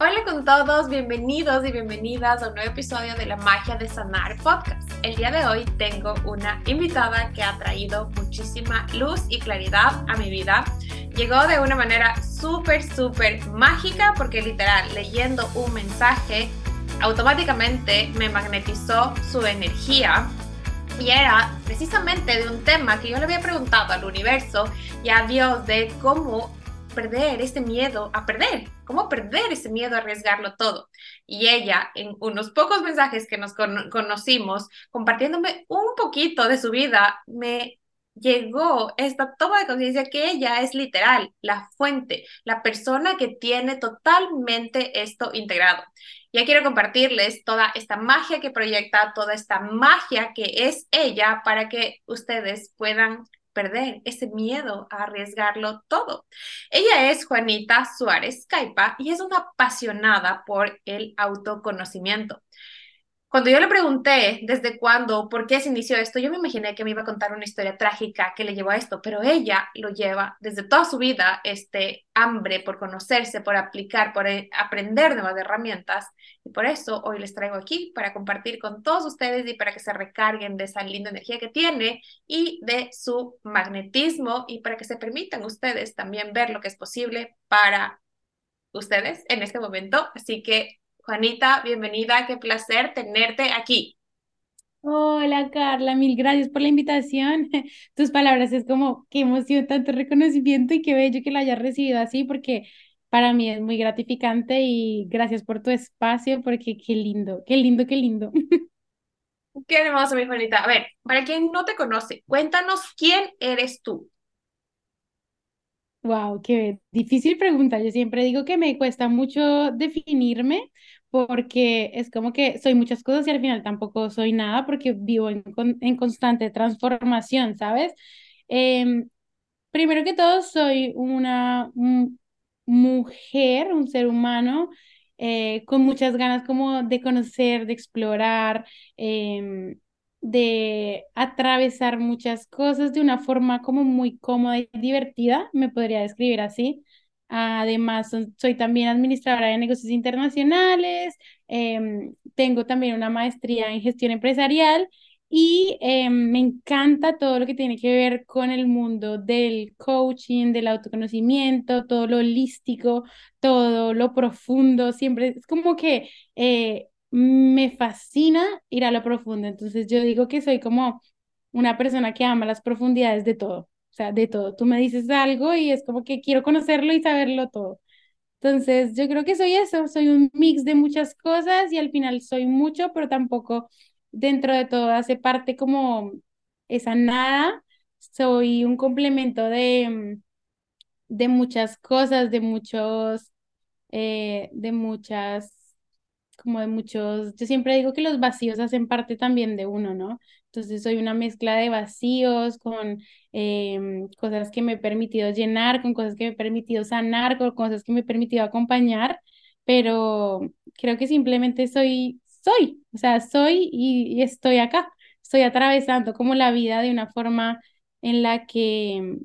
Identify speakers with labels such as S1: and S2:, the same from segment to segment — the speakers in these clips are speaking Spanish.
S1: Hola con todos, bienvenidos y bienvenidas a un nuevo episodio de La Magia de Sanar Podcast. El día de hoy tengo una invitada que ha traído muchísima luz y claridad a mi vida. Llegó de una manera súper, súper mágica porque literal, leyendo un mensaje, automáticamente me magnetizó su energía y era precisamente de un tema que yo le había preguntado al universo y a Dios de cómo perder ese miedo a perder, cómo perder ese miedo a arriesgarlo todo. Y ella, en unos pocos mensajes que nos conocimos, compartiéndome un poquito de su vida, me llegó esta toma de conciencia que ella es literal, la fuente, la persona que tiene totalmente esto integrado. Ya quiero compartirles toda esta magia que proyecta, toda esta magia que es ella para que ustedes puedan perder ese miedo a arriesgarlo todo. Ella es Juanita Suárez Caipa y es una apasionada por el autoconocimiento. Cuando yo le pregunté desde cuándo, por qué se inició esto, yo me imaginé que me iba a contar una historia trágica que le llevó a esto, pero ella lo lleva desde toda su vida, este hambre por conocerse, por aplicar, por eh, aprender nuevas herramientas. Y por eso hoy les traigo aquí para compartir con todos ustedes y para que se recarguen de esa linda energía que tiene y de su magnetismo y para que se permitan ustedes también ver lo que es posible para ustedes en este momento. Así que Juanita, bienvenida, qué placer tenerte aquí.
S2: Hola Carla, mil gracias por la invitación. Tus palabras es como qué emoción, tanto reconocimiento y qué bello que la hayas recibido así, porque para mí es muy gratificante y gracias por tu espacio, porque qué lindo, qué lindo, qué lindo.
S1: Qué hermoso, mi Juanita. A ver, para quien no te conoce, cuéntanos quién eres tú.
S2: Wow, qué difícil pregunta. Yo siempre digo que me cuesta mucho definirme porque es como que soy muchas cosas y al final tampoco soy nada porque vivo en, en constante transformación, ¿sabes? Em, primero que todo, soy una mujer, un ser humano eh, con muchas ganas como de conocer, de explorar, em, de atravesar muchas cosas de una forma como muy cómoda y divertida, me podría describir así. Además, soy también administradora de negocios internacionales, em, tengo también una maestría en gestión empresarial y em, me encanta todo lo que tiene que ver con el mundo del coaching, del autoconocimiento, todo lo holístico, todo lo profundo. Siempre es como que eh, me fascina ir a lo profundo. Entonces yo digo que soy como una persona que ama las profundidades de todo sea, de todo. Tú me dices algo y es como que quiero conocerlo y saberlo todo. Entonces, yo creo que soy eso, soy un mix de muchas cosas y al final soy mucho, pero tampoco dentro de todo hace parte como esa nada. Soy un complemento de, de muchas cosas, de muchos, eh, de muchas como de muchos, yo siempre digo que los vacíos hacen parte también de uno, ¿no? Entonces soy una mezcla de vacíos con em, cosas que me he permitido llenar, con cosas que me he permitido sanar, con cosas que me he permitido acompañar, pero creo que simplemente soy, soy, o sea, soy y, estoy acá, estoy atravesando como la vida de una forma en la que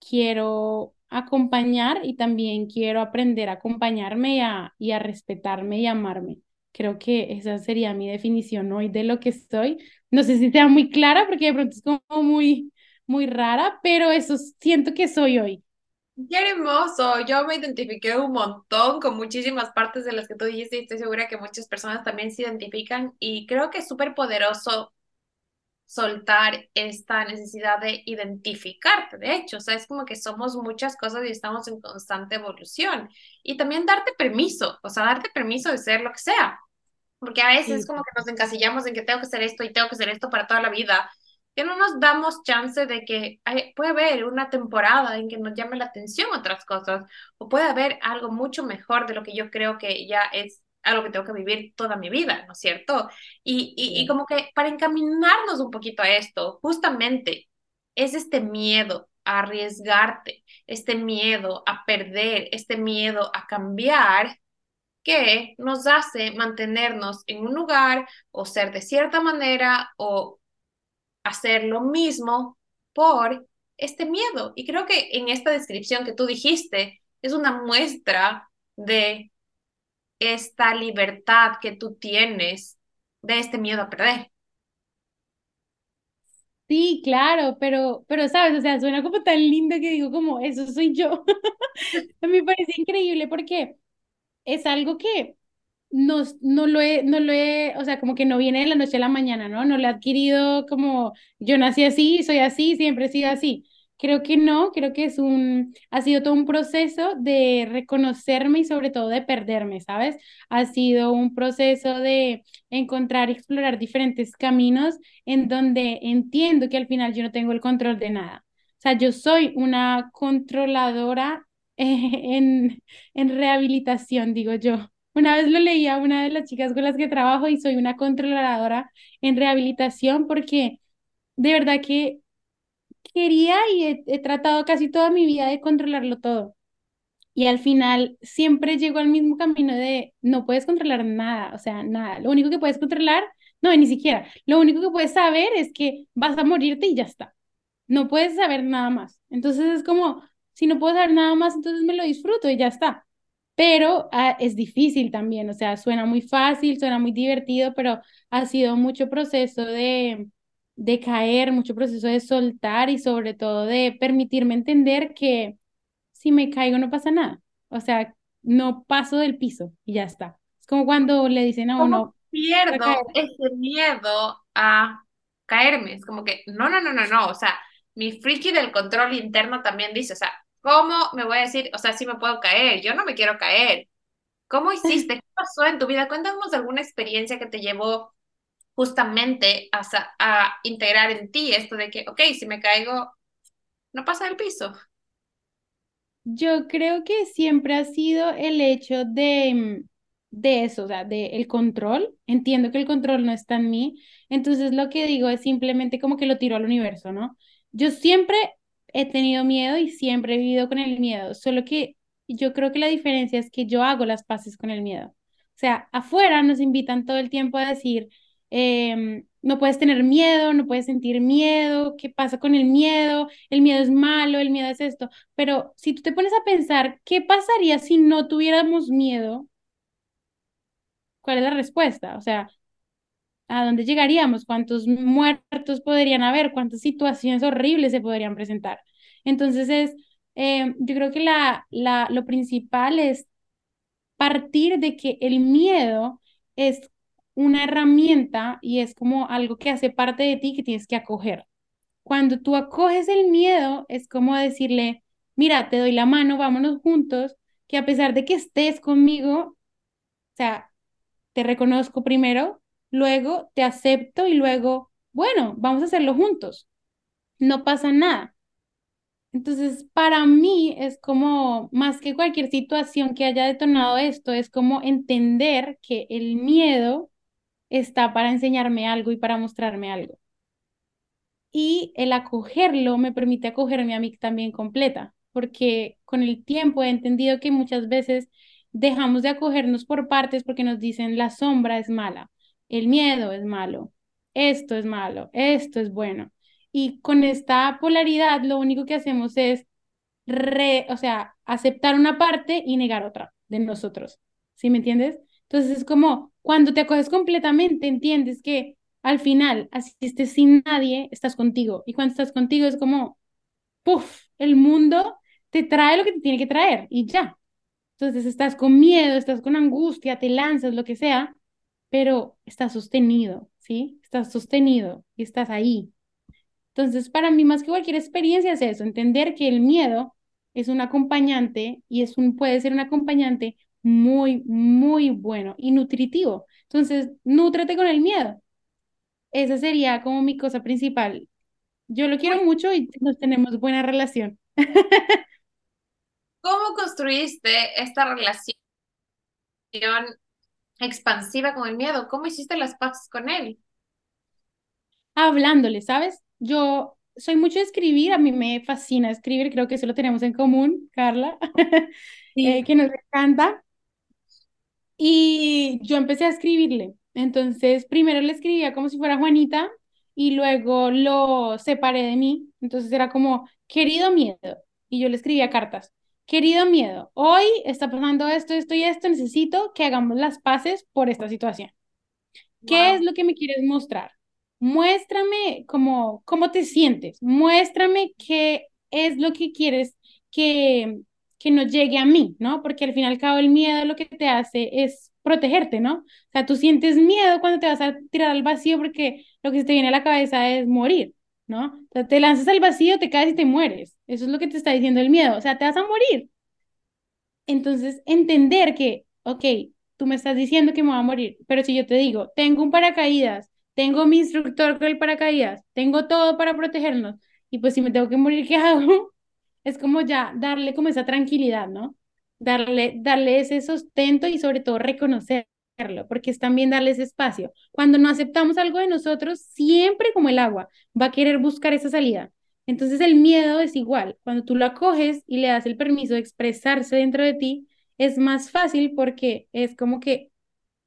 S2: quiero acompañar y también quiero aprender a acompañarme y a, y a respetarme y amarme. Creo que esa sería mi definición hoy de lo que soy. No sé si sea muy clara porque de pronto es como muy, muy rara, pero eso siento que soy hoy.
S1: Qué hermoso, yo me identifiqué un montón con muchísimas partes de las que tú dijiste y estoy segura que muchas personas también se identifican y creo que es súper poderoso soltar esta necesidad de identificarte, de hecho, o sea, es como que somos muchas cosas y estamos en constante evolución. Y también darte permiso, o sea, darte permiso de ser lo que sea, porque a veces es como que nos encasillamos en que tengo que ser esto y tengo que ser esto para toda la vida, que no nos damos chance de que puede haber una temporada en que nos llame la atención otras cosas, o puede haber algo mucho mejor de lo que yo creo que ya es algo que tengo que vivir toda mi vida, ¿no es cierto? Y, y, como que para encaminarnos un poquito a esto, justamente es este miedo a arriesgarte, este miedo a perder, este miedo a cambiar que nos hace mantenernos en un lugar o ser de cierta manera o hacer lo mismo por este miedo. Y creo que en esta descripción que tú dijiste es una muestra de esta libertad que tú tienes de este miedo a perder.
S2: Sí, claro, pero, pero sabes, o sea, suena como tan lindo que digo como, eso soy yo. Me parece increíble porque es algo que no, no lo he, no lo he, o sea, como que no viene de la noche a la mañana, ¿no? No lo he adquirido como yo nací así, soy así, siempre he sido así. Creo que no, creo que es un, ha sido todo un proceso de reconocerme y sobre todo de perderme, ¿sabes? Ha sido un proceso de encontrar y explorar diferentes caminos en donde entiendo que al final yo no tengo el control de nada. O sea, yo soy una controladora en, en rehabilitación, digo yo. Una vez lo leía una de las chicas con las que trabajo y soy una controladora en rehabilitación porque de verdad que quería y he, tratado casi toda mi vida de controlarlo todo. Y al final siempre llego al mismo camino de no puedes controlar nada, o sea, nada. Lo único que puedes controlar, no, ni siquiera. Lo único que puedes saber es que vas a morirte y ya está. No puedes saber nada más. Entonces es como, si no puedo saber nada más, entonces me lo disfruto y ya está. Pero ah, es difícil también, o sea, suena muy fácil, suena muy divertido, pero ha sido mucho proceso de, de caer, mucho proceso de soltar y sobre todo de permitirme entender que si me caigo no pasa nada. O sea, no paso del piso y ya está. Es como cuando le dicen a uno...
S1: Pierdo ese miedo a caerme. Es como que, no, no, no, no, no. O sea, mi friki del control interno también dice, o sea, ¿cómo me voy a decir? O sea, sí me puedo caer, yo no me quiero caer. ¿Cómo hiciste? ¿Qué pasó en tu vida? Cuéntanos alguna experiencia que te llevó justamente a, a integrar en ti esto de que, ok, si me caigo, no pasa el piso.
S2: Yo creo que siempre ha sido el hecho de, de eso, o sea, de el control. Entiendo que el control no está en mí, entonces lo que digo es simplemente como que lo tiro al universo, ¿no? Yo siempre he tenido miedo y siempre he vivido con el miedo, solo que yo creo que la diferencia es que yo hago las paces con el miedo. O sea, afuera nos invitan todo el tiempo a decir, Em, no puedes tener miedo, no puedes sentir miedo, ¿qué pasa con el miedo? El miedo es malo, el miedo es esto. Pero si tú te pones a pensar, ¿qué pasaría si no tuviéramos miedo? ¿Cuál es la respuesta? O sea, ¿a dónde llegaríamos? ¿Cuántos muertos podrían haber? ¿Cuántas situaciones horribles se podrían presentar? Entonces es, em, yo creo que la, la, lo principal es partir de que el miedo es una herramienta y es como algo que hace parte de ti que tienes que acoger. Cuando tú acoges el miedo, es como decirle, mira, te doy la mano, vámonos juntos, que a pesar de que estés conmigo, o sea, te reconozco primero, luego te acepto y luego, bueno, vamos a hacerlo juntos. No pasa nada. Entonces, para mí es como, más que cualquier situación que haya detonado esto, es como entender que el miedo está para enseñarme algo y para mostrarme algo. Y el acogerlo me permite acogerme a mí también completa, porque con el tiempo he entendido que muchas veces dejamos de acogernos por partes porque nos dicen la sombra es mala, el miedo es malo, esto es malo, esto es bueno. Y con esta polaridad lo único que hacemos es, re, o sea, aceptar una parte y negar otra de nosotros. ¿Sí me entiendes? Entonces es como cuando te acoges completamente, entiendes que al final, así estés sin nadie, estás contigo. Y cuando estás contigo es como, puff, el mundo te trae lo que te tiene que traer y ya. Entonces estás con miedo, estás con angustia, te lanzas, lo que sea, pero estás sostenido, ¿sí? Estás sostenido y estás ahí. Entonces, para mí, más que cualquier experiencia es eso, entender que el miedo es un acompañante y es un, puede ser un acompañante muy, muy bueno y nutritivo. Entonces, nútrate con el miedo. Esa sería como mi cosa principal. Yo lo quiero mucho y nos tenemos buena relación.
S1: ¿Cómo construiste esta relación expansiva con el miedo? ¿Cómo hiciste las paces con él?
S2: Hablándole, ¿sabes? Yo soy mucho de escribir, a mí me fascina escribir, creo que eso lo tenemos en común, Carla, eh, que nos encanta. Y yo empecé a escribirle. Entonces, primero le escribía como si fuera Juanita y luego lo separé de mí. Entonces era como, querido miedo. Y yo le escribía cartas. querido miedo, hoy está pasando esto, esto y esto, necesito que hagamos las paces por esta situación. ¿Qué es lo que me quieres mostrar? Muéstrame cómo, cómo te sientes, muéstrame qué es lo que quieres que, que no llegue a mí, ¿no? Porque al fin y al cabo el miedo lo que te hace es protegerte, ¿no? O sea, tú sientes miedo cuando te vas a tirar al vacío porque lo que se te viene a la cabeza es morir, ¿no? O sea, te lanzas al vacío, te caes y te mueres. Eso es lo que te está diciendo el miedo, o sea, te vas a morir. Entonces, entender que, ok, tú me estás diciendo que me voy a morir, pero si yo te digo, tengo un paracaídas, tengo mi instructor con el paracaídas, tengo todo para protegernos, y pues si me tengo que morir, ¿qué hago? Es como ya darle como esa tranquilidad, ¿no? Darle, darle ese sustento y sobre todo reconocerlo, porque es también darle ese espacio. Cuando no aceptamos algo de nosotros, siempre como el agua, va a querer buscar esa salida. Entonces el miedo es igual. Cuando tú lo acoges y le das el permiso de expresarse dentro de ti, es más fácil porque es como que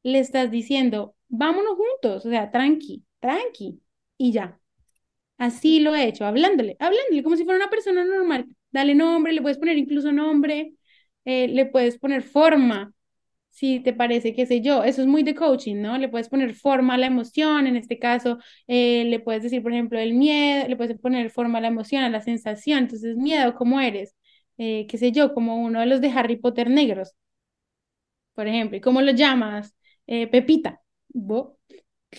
S2: le estás diciendo, vámonos juntos, o sea, tranqui, tranqui, y ya. Así lo he hecho, hablándole, hablándole como si fuera una persona normal. Dale nombre, le puedes poner incluso nombre, eh, le puedes poner forma, si te parece, qué sé yo. Eso es muy de coaching, ¿no? Le puedes poner forma a la emoción, en este caso, eh, le puedes decir, por ejemplo, el miedo, le puedes poner forma a la emoción, a la sensación. Entonces, miedo, ¿cómo eres? Eh, qué sé yo, como uno de los de Harry Potter negros, por ejemplo. ¿Y cómo lo llamas? Pepita,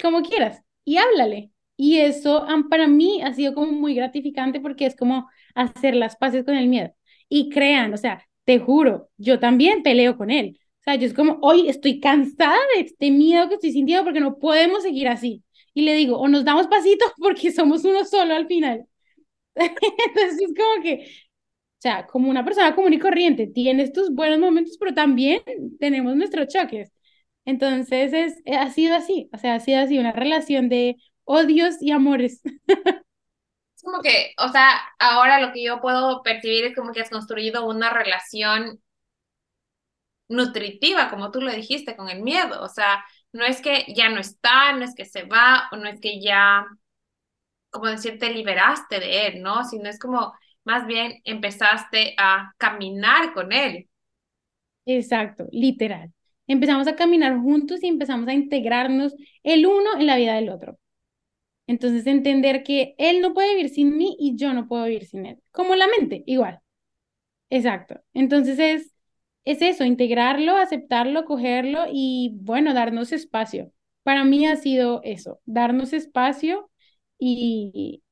S2: como quieras. Y háblale. Y eso para mí ha sido como muy gratificante porque es como hacer las paces con el miedo. Y crean, o sea, te juro, yo también peleo con él. O sea, yo es como, hoy estoy cansada de este miedo que estoy sintiendo porque no podemos seguir así. Y le digo, o nos damos pasitos porque somos uno solo al final. Entonces es como que o sea, como una persona común y corriente, tienes tus buenos momentos, pero también tenemos nuestros choques. Entonces, es, eh, ha sido así, o sea, ha sido así una relación de odios y amores.
S1: Es como que, o sea, ahora lo que yo puedo percibir es como que has construido una relación nutritiva, como tú lo dijiste, con el miedo. O sea, no es que ya no está, no es que se va, o no es que ya, como decir, te liberaste de él, ¿no? Sino es como más bien empezaste a caminar con él.
S2: Exacto, literal. Empezamos a caminar juntos y empezamos a integrarnos el uno en la vida del otro. Entonces, entender que él no puede vivir sin mí y yo no puedo vivir sin él. Como la mente, igual. Exacto. Entonces, es, es eso, integrarlo, aceptarlo, cogerlo y, bueno, darnos espacio. Para mí ha sido eso, darnos espacio y,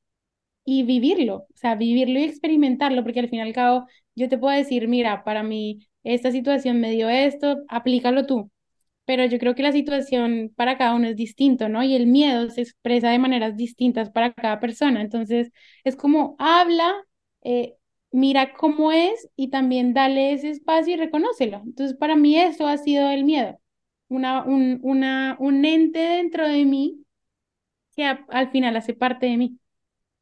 S2: y vivirlo, o sea, vivirlo y experimentarlo, porque al fin y al cabo yo te puedo decir, mira, para mí esta situación me dio esto, aplícalo tú, pero yo creo que la situación para cada uno es distinto, ¿no? Y el miedo se expresa de maneras distintas para cada persona, entonces es como habla, eh, mira cómo es y también dale ese espacio y reconócelo. Entonces para mí eso ha sido el miedo, una, un, una, un ente dentro de mí que al final hace parte de mí.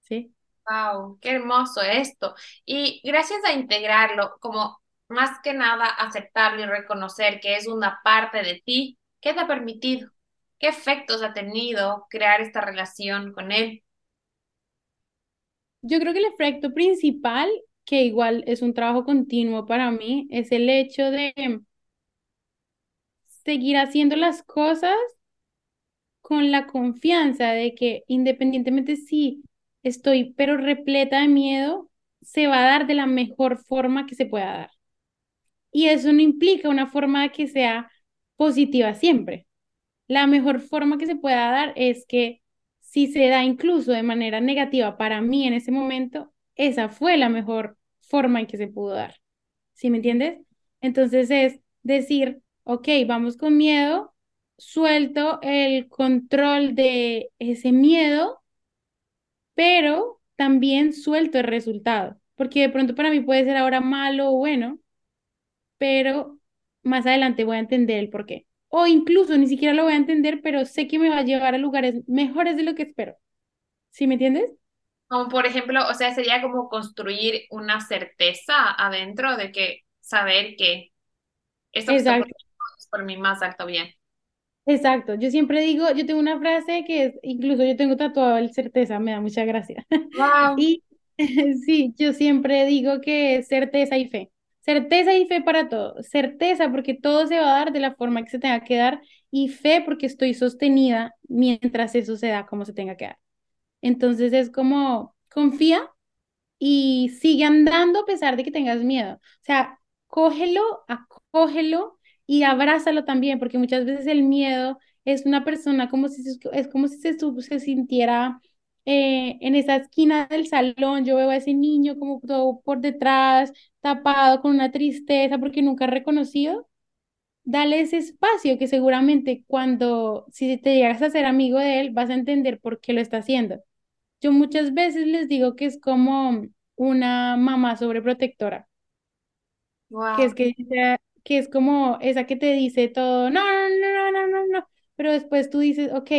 S2: ¿sí?
S1: Wow, qué hermoso esto. Y gracias a integrarlo, como más que nada aceptarlo y reconocer que es una parte de ti, ¿qué te ha permitido? ¿Qué efectos ha tenido crear esta relación con él?
S2: Yo creo que el efecto principal, que igual es un trabajo continuo para mí, es el hecho de seguir haciendo las cosas con la confianza de que independientemente si estoy pero repleta de miedo, se va a dar de la mejor forma que se pueda dar. Y eso no implica una forma que sea positiva siempre. La mejor forma que se pueda dar es que si se da incluso de manera negativa para mí en ese momento, esa fue la mejor forma en que se pudo dar. ¿Sí me entiendes? Entonces es decir, ok, vamos con miedo, suelto el control de ese miedo pero también suelto el resultado, porque de pronto para mí puede ser ahora malo o bueno, pero más adelante voy a entender el por qué. O incluso ni siquiera lo voy a entender, pero sé que me va a llevar a lugares mejores de lo que espero. ¿Sí me entiendes?
S1: Como por ejemplo, o sea, sería como construir una certeza adentro de que saber que esto es por mi más alto bien.
S2: Exacto, yo siempre digo, yo tengo una frase que es, incluso yo tengo tatuado el certeza, me da mucha gracia.
S1: Wow.
S2: Y sí, yo siempre digo que es certeza y fe. Certeza y fe para todo. Certeza porque todo se va a dar de la forma que se tenga que dar y fe porque estoy sostenida mientras eso se da como se tenga que dar. Entonces es como, confía y sigue andando a pesar de que tengas miedo. O sea, cógelo, acógelo y abrázalo también, porque muchas veces el miedo es una persona como si es como si se, se sintiera eh, en esa esquina del salón, yo veo a ese niño como todo por detrás, tapado con una tristeza porque nunca ha reconocido. Dale ese espacio que seguramente cuando, si te llegas a ser amigo de él, vas a entender por qué lo está haciendo. Yo muchas veces les digo que es como una mamá sobreprotectora. Que es que, que es como esa que te dice todo, no, no, no, no, no, no, pero después tú dices, ok,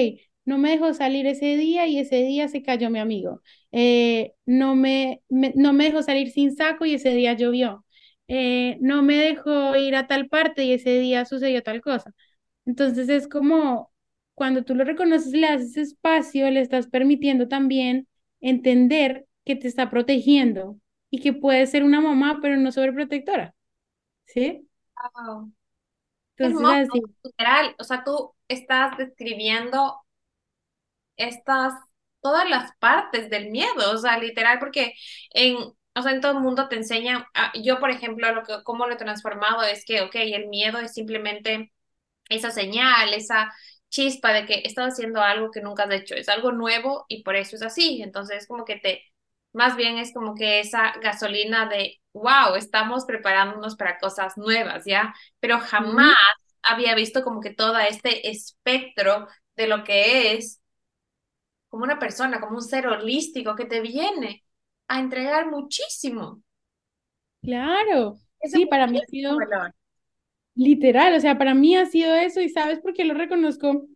S2: no me dejó salir ese día y ese día se cayó mi amigo. Eh, no, me, no me dejó salir sin saco y ese día llovió. Eh, no me dejó ir a tal parte y ese día sucedió tal cosa. Entonces es como cuando tú lo reconoces, le haces espacio, le estás permitiendo también entender que te está protegiendo y que puede ser una mamá, pero no sobreprotectora. ¿Sí?
S1: Entonces, así. Literal, o sea, tú estás describiendo estas, todas las partes del miedo, o sea, literal, porque en, o sea, en todo el mundo te enseña, ah, yo por ejemplo, lo que, cómo lo he transformado es que, ok, el miedo es simplemente esa señal, esa chispa de que estás haciendo algo que nunca has hecho, es algo nuevo y por eso es así, entonces es como que te, más bien es como que esa gasolina de, wow, estamos preparándonos para cosas nuevas, ¿ya? Pero jamás había visto como que todo este espectro de lo que es como una persona, como un ser holístico que te viene a entregar muchísimo.
S2: Claro, sí, para mí ha sido literal, o sea, para mí ha sido eso y sabes por qué lo reconozco,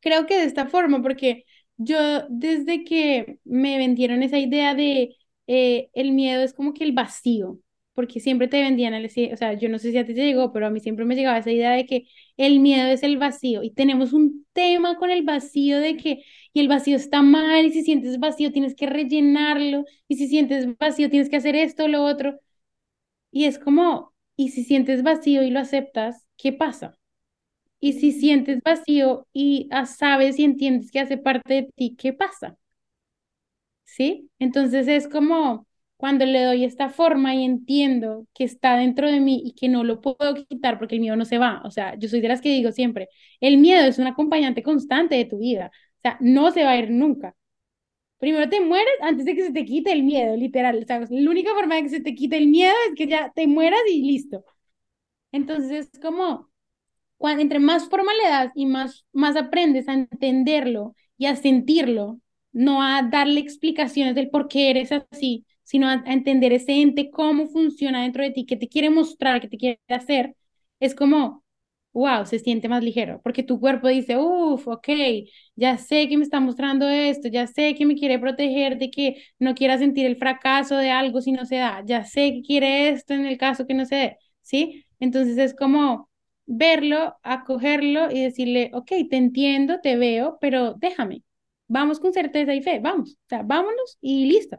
S2: creo que de esta forma, porque yo desde que me vendieron esa idea de eh, el miedo es como que el vacío, porque siempre te vendían, el, o sea, yo no sé si a ti te llegó, pero a mí siempre me llegaba esa idea de que el miedo es el vacío y tenemos un tema con el vacío de que y el vacío está mal y si sientes vacío tienes que rellenarlo y si sientes vacío tienes que hacer esto o lo otro. Y es como, y si sientes vacío y lo aceptas, ¿qué pasa? Y si sientes vacío y ah, sabes y entiendes que hace parte de ti, ¿qué pasa? ¿Sí? Entonces es como cuando le doy esta forma y entiendo que está dentro de mí y que no lo puedo quitar porque el miedo no se va. O sea, yo soy de las que digo siempre, el miedo es un acompañante constante de tu vida. Sea, no se va a ir nunca. Primero te mueres antes de que se te quite el miedo, literal. O sea, la única forma de que se te quite el miedo es que ya te mueras y listo. Entonces es como, cuando, entre más forma y más, más aprendes a entenderlo y a sentirlo, no a darle explicaciones del por qué eres así, sino a, entender ese ente, cómo funciona dentro de ti, qué te quiere mostrar, qué te quiere hacer, es como, wow, se siente más ligero, porque tu cuerpo dice, uff, ok, ya sé que me está mostrando esto, ya sé que me quiere proteger de que no quiera sentir el fracaso de algo si no se da, ya sé que quiere esto en el caso que no se dé, ¿sí? Entonces es como verlo, acogerlo y decirle, ok, te entiendo, te veo, pero déjame, vamos con certeza y fe, vamos, o sea, vámonos y listo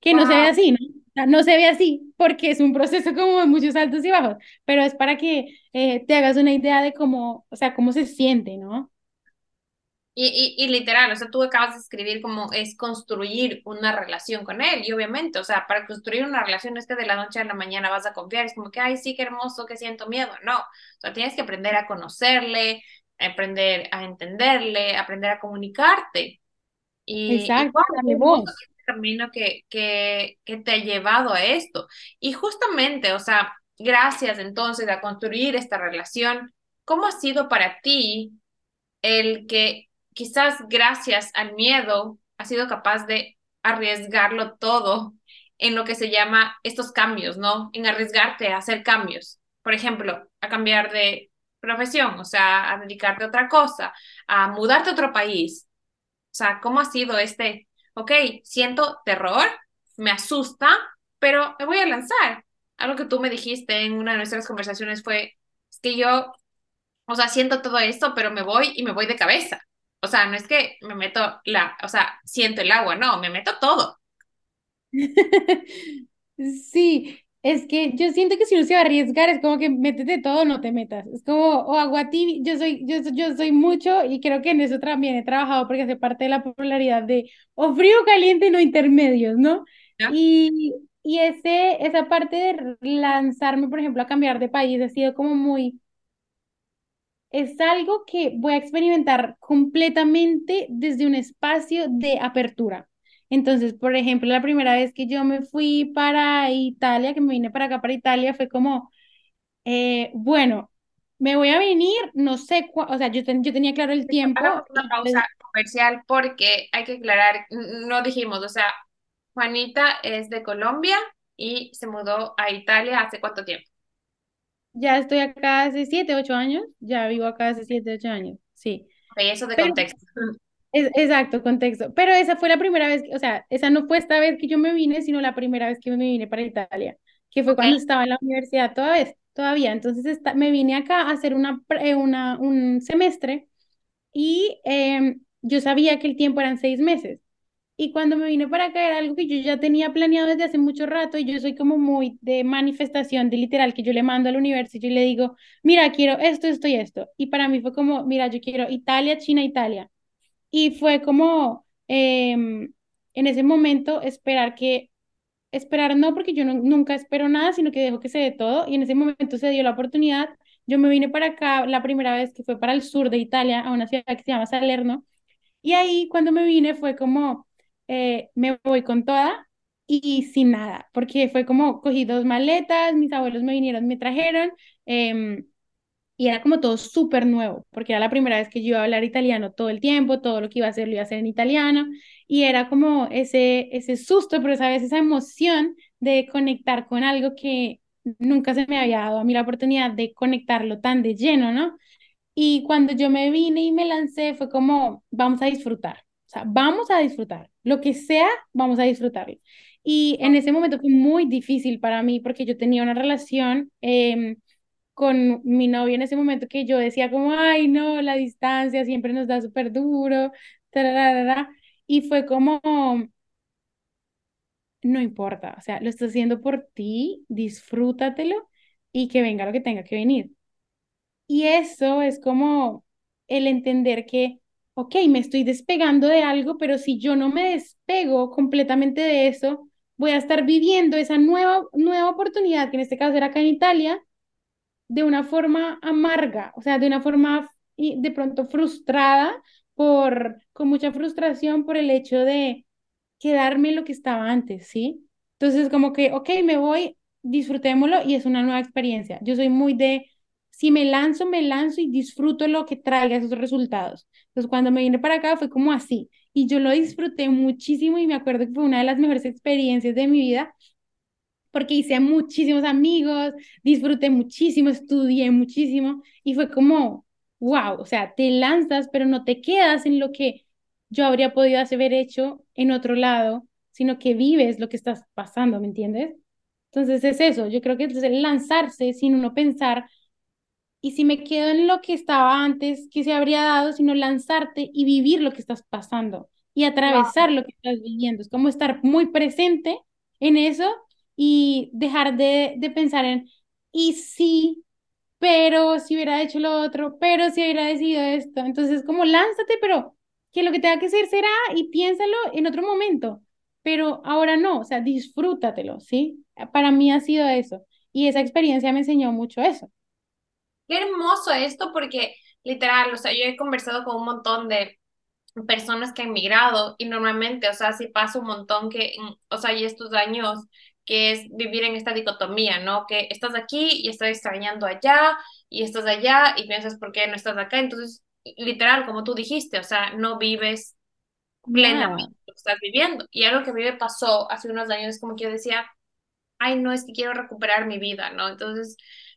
S2: que no se ve así, ¿no? No se ve así porque es un proceso como de muchos altos y bajos, pero es para que eh, te hagas una idea de cómo, o sea, cómo se siente, ¿no?
S1: Y, y, y, literal, o sea, tú acabas de escribir como es construir una relación con él, y obviamente, o sea, para construir una relación es que de la noche a la mañana vas a confiar, es como que, ay, sí, qué hermoso, que siento miedo, no, o sea, tienes que aprender a conocerle, aprender a entenderle, aprender a comunicarte. Y,
S2: Exacto, y
S1: camino que, que, que te ha llevado a esto. Y justamente, o sea, gracias entonces a construir esta relación, ¿cómo ha sido para ti el que quizás gracias al miedo has sido capaz de arriesgarlo todo en lo que se llama estos cambios, ¿no? En arriesgarte a hacer cambios. Por ejemplo, a cambiar de profesión, o sea, a dedicarte a otra cosa, a mudarte a otro país. O sea, ¿cómo ha sido este ok, siento terror, me asusta, pero me voy a lanzar. Algo que tú me dijiste en una de nuestras conversaciones fue, es que yo, o sea, siento todo esto, pero me voy y me voy de cabeza. O sea, no es que me meto la, o sea, siento el agua, no, me meto todo.
S2: Sí, Es que yo siento que si uno se va a arriesgar es como que métete todo, no te metas. Es como, o agua tibia, yo soy, yo, yo soy mucho y creo que en eso también he trabajado porque hace parte de la popularidad de o frío caliente, no intermedios, ¿no? Y, y ese, esa parte de lanzarme, por ejemplo, a cambiar de país ha sido como muy, es algo que voy a experimentar completamente desde un espacio de apertura. Entonces, por ejemplo, la primera vez que yo me fui para Italia, que me vine para acá, para Italia, fue como, eh, bueno, me voy a venir, no sé, o sea, yo, yo tenía claro el tiempo.
S1: Una pausa comercial porque hay que aclarar, no dijimos, o sea, Juanita es de Colombia y se mudó a Italia hace cuánto tiempo?
S2: Ya estoy acá hace siete, ocho años, ya vivo acá hace siete, ocho años, sí.
S1: Ok, eso de contexto.
S2: Exacto, contexto. Pero esa fue la primera vez, o sea, esa no fue esta vez que yo me vine, sino la primera vez que me vine para Italia, que fue cuando estaba en la universidad todavía. todavía. Entonces me vine acá a hacer una, eh, una, un semestre y em, yo sabía que el tiempo eran seis meses. Y cuando me vine para acá era algo que yo ya tenía planeado desde hace mucho rato y yo soy como muy de manifestación, de literal, que yo le mando al universo y yo le digo, mira, quiero esto, esto y esto. Y para mí fue como, mira, yo quiero Italia, China, Italia. Y fue como, em, en ese momento, esperar que, esperar no, porque yo nunca espero nada, sino que dejo que se dé todo. Y en ese momento se dio la oportunidad. Yo me vine para acá la primera vez que fue para el sur de Italia, a una ciudad que se llama Salerno. Y ahí cuando me vine fue como, eh, me voy con toda y sin nada, porque fue como cogí dos maletas, mis abuelos me vinieron, me trajeron. Eh, y era como todo súper nuevo, porque era la primera vez que yo iba a hablar italiano todo el tiempo, todo lo que iba a hacer lo iba a hacer en italiano, y era como ese, ese susto, pero sabes, esa emoción de conectar con algo que nunca se me había dado a mí la oportunidad de conectarlo tan de lleno, ¿no? Y cuando yo me vine y me lancé, fue como, vamos a disfrutar, o sea, vamos a disfrutar, lo que sea, vamos a disfrutarlo. Y en ese momento fue muy difícil para mí porque yo tenía una relación... Eh, con mi novio en ese momento que yo decía como, ay, no, la distancia siempre nos da súper duro, y fue como, no importa, o sea, lo estás haciendo por ti, disfrútatelo y que venga lo que tenga que venir. Y eso es como el entender que, ok, me estoy despegando de algo, pero si yo no me despego completamente de eso, voy a estar viviendo esa nueva, nueva oportunidad, que en este caso era acá en Italia, de una forma amarga, o sea, de una forma de pronto frustrada, por, con mucha frustración por el hecho de quedarme lo que estaba antes, ¿sí? Entonces, como que, ok, me voy, disfrutémoslo y es una nueva experiencia. Yo soy muy de, si me lanzo, me lanzo y disfruto lo que traiga esos resultados. Entonces, cuando me vine para acá fue como así. Y yo lo disfruté muchísimo y me acuerdo que fue una de las mejores experiencias de mi vida porque hice muchísimos amigos, disfruté muchísimo, estudié muchísimo y fue como, wow, o sea, te lanzas, pero no te quedas en lo que yo habría podido haber hecho en otro lado, sino que vives lo que estás pasando, ¿me entiendes? Entonces es eso, yo creo que es lanzarse sin uno pensar, y si me quedo en lo que estaba antes, ¿qué se habría dado? Sino lanzarte y vivir lo que estás pasando y atravesar lo que estás viviendo. Es como estar muy presente en eso y dejar de, de pensar en, y sí, pero si hubiera hecho lo otro, pero si hubiera decidido esto. Entonces, como lánzate, pero que lo que tenga que hacer será y piénsalo en otro momento, pero ahora no, o sea, disfrútatelo, ¿sí? Para mí ha sido eso y esa experiencia me enseñó mucho eso.
S1: Qué hermoso esto porque literal, o sea, yo he conversado con un montón de personas que han migrado y normalmente, o sea, si pasa un montón que, o sea, y estos años que es vivir en esta dicotomía, ¿no? Que estás aquí y estás extrañando allá y estás allá y piensas por qué no estás acá. Entonces, literal, como tú dijiste, o sea, no vives plenamente lo que estás viviendo. Y algo que a mí me pasó hace unos años es como que yo decía, ay, no, es que quiero recuperar mi vida, ¿no? Entonces,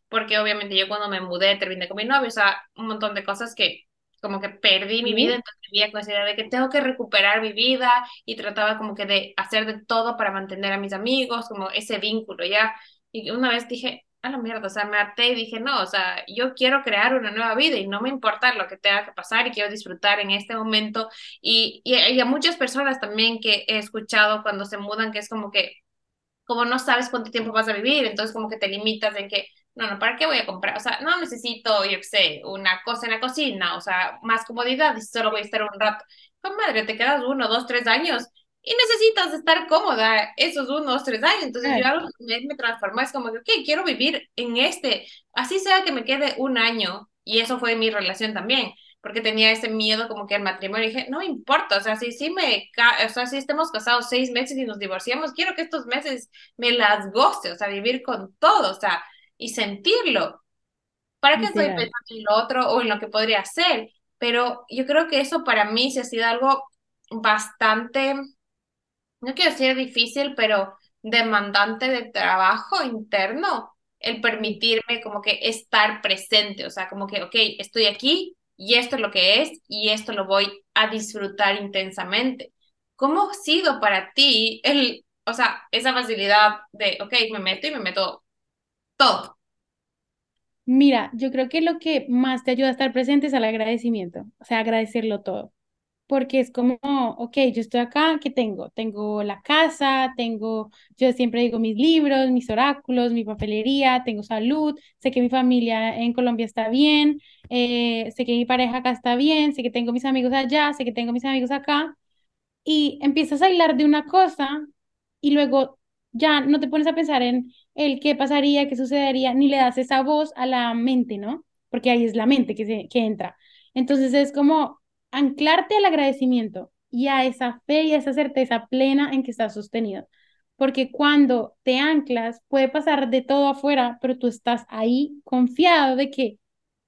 S1: porque obviamente yo cuando me mudé terminé con mi novio, o sea, un montón de cosas que como que perdí mi vida, entonces vivía con esa idea de que tengo que recuperar mi vida y trataba como que de hacer de todo para mantener a mis amigos, como ese vínculo, ¿ya? Y una vez dije, a la mierda, o sea, me harté y dije, no, o sea, yo quiero crear una nueva vida y no me importa lo que tenga que pasar y quiero disfrutar en este momento. Y, y, y a muchas personas también que he escuchado cuando se mudan, que es como que como no sabes cuánto tiempo vas a vivir, entonces como que te limitas en que, no, no, ¿para qué voy a comprar? O sea, no necesito, yo qué sé, una cosa en la cocina, o sea, más comodidad y solo voy a estar un rato. Pues madre, te quedas uno, dos, tres años y necesitas estar cómoda esos unos, tres años. Entonces yo algo me, me transformó, es como que, quiero vivir en este, así sea que me quede un año, y eso fue mi relación también, porque tenía ese miedo como que al matrimonio, y dije, no me importa, o sea, si, si me, o sea, si estemos casados seis meses y nos divorciamos, quiero que estos meses me las goce, o sea, vivir con todo, o sea, y sentirlo. ¿Para qué estoy pensando en lo otro o en lo que podría ser? Pero yo creo que eso para mí se ha sido algo bastante no quiero decir difícil, pero demandante de trabajo interno, el permitirme como que estar presente, o sea, como que, ok, estoy aquí y esto es lo que es y esto lo voy a disfrutar intensamente. ¿Cómo ha sido para ti el, o sea, esa facilidad de, ok, me meto y me meto todo?
S2: Mira, yo creo que lo que más te ayuda a estar presente es el agradecimiento, o sea, agradecerlo todo porque es como, ok, yo estoy acá, ¿qué tengo? Tengo la casa, tengo, yo siempre digo mis libros, mis oráculos, mi papelería, tengo salud, sé que mi familia en Colombia está bien, eh, sé que mi pareja acá está bien, sé que tengo mis amigos allá, sé que tengo mis amigos acá, y empiezas a hilar de una cosa y luego ya no te pones a pensar en el qué pasaría, qué sucedería, ni le das esa voz a la mente, ¿no? Porque ahí es la mente que, se, que entra. Entonces es como, anclarte al agradecimiento y a esa fe y a esa certeza plena en que estás sostenido. Porque cuando te anclas, puede pasar de todo afuera, pero tú estás ahí confiado de que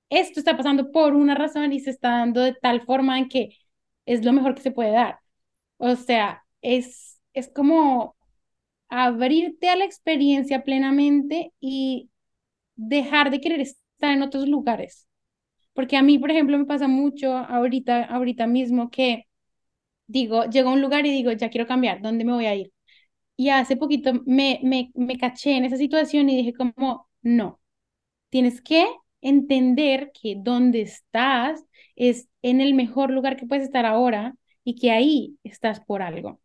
S2: esto está pasando por una razón y se está dando de tal forma en que es lo mejor que se puede dar. O sea, es, es como abrirte a la experiencia plenamente y dejar de querer estar en otros lugares. Porque a mí, por ejemplo, me pasa mucho ahorita, ahorita mismo que digo, llego a un lugar y digo, ya quiero cambiar, ¿dónde me voy a ir? Y hace poquito me, me, me caché en esa situación y dije como, no, tienes que entender que donde estás es en el mejor lugar que puedes estar ahora y que ahí estás por algo.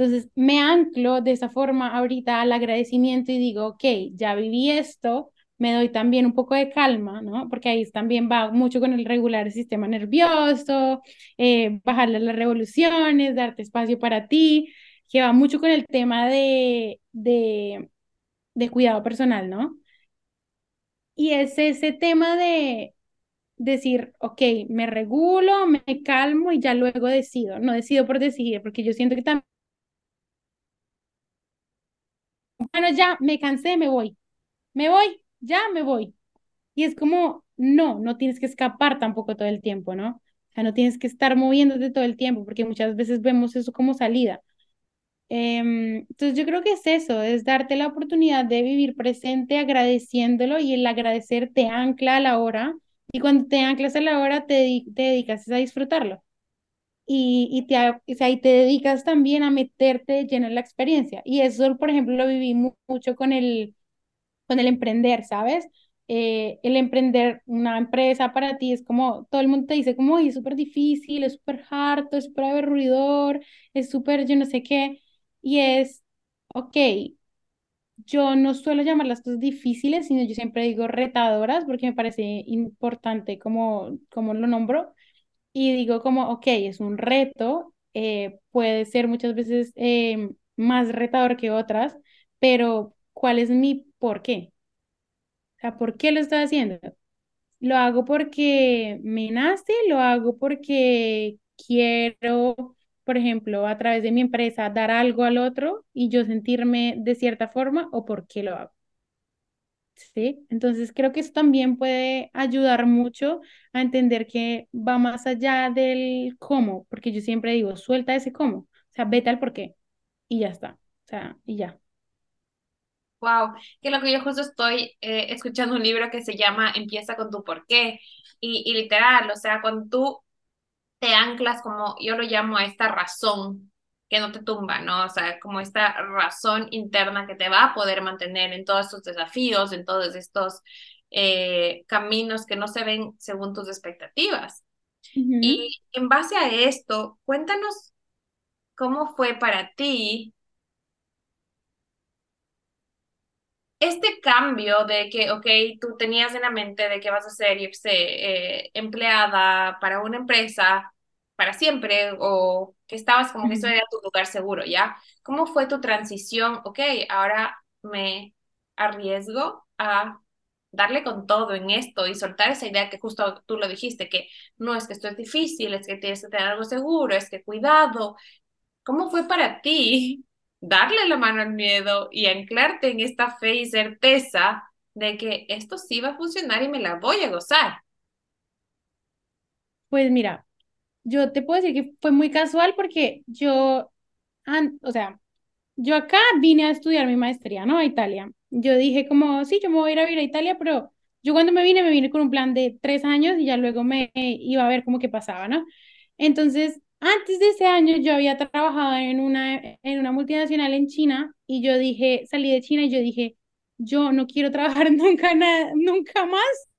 S2: Entonces me anclo de esa forma ahorita al agradecimiento y digo, ok, ya viví esto, me doy también un poco de calma, ¿no? Porque ahí también va mucho con el regular el sistema nervioso, eh, bajarle las revoluciones, darte espacio para ti, que va mucho con el tema de, de, de cuidado personal, ¿no? Y es ese tema de decir, ok, me regulo, me calmo y ya luego decido, no decido por decidir, porque yo siento que también, bueno, ya me cansé, me voy, me voy, ya me voy. Y es como, no, no tienes que escapar tampoco todo el tiempo, ¿no? O sea, no tienes que estar moviéndote todo el tiempo, porque muchas veces vemos eso como salida. Em, entonces yo creo que es eso, es darte la oportunidad de vivir presente agradeciéndolo y el agradecer te ancla a la hora y cuando te anclas a la hora te, te dedicas a disfrutarlo y, y, te, o sea, y te dedicas también a meterte lleno en la experiencia y eso por ejemplo lo viví mucho con el, con el emprender, ¿sabes? Eh, el emprender una empresa para ti es como, todo el mundo te dice como, es súper difícil, es súper harto, es súper aburridor, es súper yo no sé qué, y es, ok, yo no suelo llamar las cosas difíciles, sino yo siempre digo retadoras, porque me parece importante como, como lo nombro, y digo como, ok, es un reto, eh, puede ser muchas veces eh, más retador que otras, pero ¿cuál es mi por qué? O sea, ¿por qué lo estoy haciendo? Lo hago porque me nace, lo hago porque quiero, por ejemplo, a través de mi empresa dar algo al otro y yo sentirme de cierta forma o por qué lo hago. ¿Sí? Entonces creo que eso también puede ayudar mucho a entender que va más allá del cómo, porque yo siempre digo, suelta ese cómo, o sea, vete al por qué y ya está, o sea, y ya.
S1: Wow, que lo que yo justo estoy eh, escuchando un libro que se llama Empieza con tu porqué y, y literal, o sea, cuando tú te anclas como yo lo llamo a esta razón que no te tumba, ¿no? O sea, como esta razón interna que te va a poder mantener en todos estos desafíos, en todos estos eh, caminos que no se ven según tus expectativas. Y en base a esto, cuéntanos cómo fue para ti este cambio de que, ok, tú tenías en la mente de que vas a ser, yo sé, eh, empleada para una empresa para siempre o que estabas como que eso era tu lugar seguro, ¿ya? ¿Cómo fue tu transición? Ok, ahora me arriesgo a darle con todo en esto y soltar esa idea que justo tú lo dijiste, que no es que esto es difícil, es que tienes que tener algo seguro, es que cuidado. ¿Cómo fue para ti darle la mano al miedo y anclarte en esta fe y certeza de que esto sí va a funcionar y me la voy a gozar?
S2: Pues mira, yo te puedo decir que fue muy casual porque yo, o sea, yo acá vine a estudiar mi maestría, ¿no? A Italia. Yo dije como, sí, yo me voy a ir a vivir a Italia, pero yo cuando me vine, me vine con un plan de tres años y ya luego me iba a ver cómo que pasaba, ¿no? Entonces, antes de ese año yo había trabajado en una, en una multinacional en China y yo dije, salí de China y yo dije, yo no quiero trabajar nunca, na- nunca más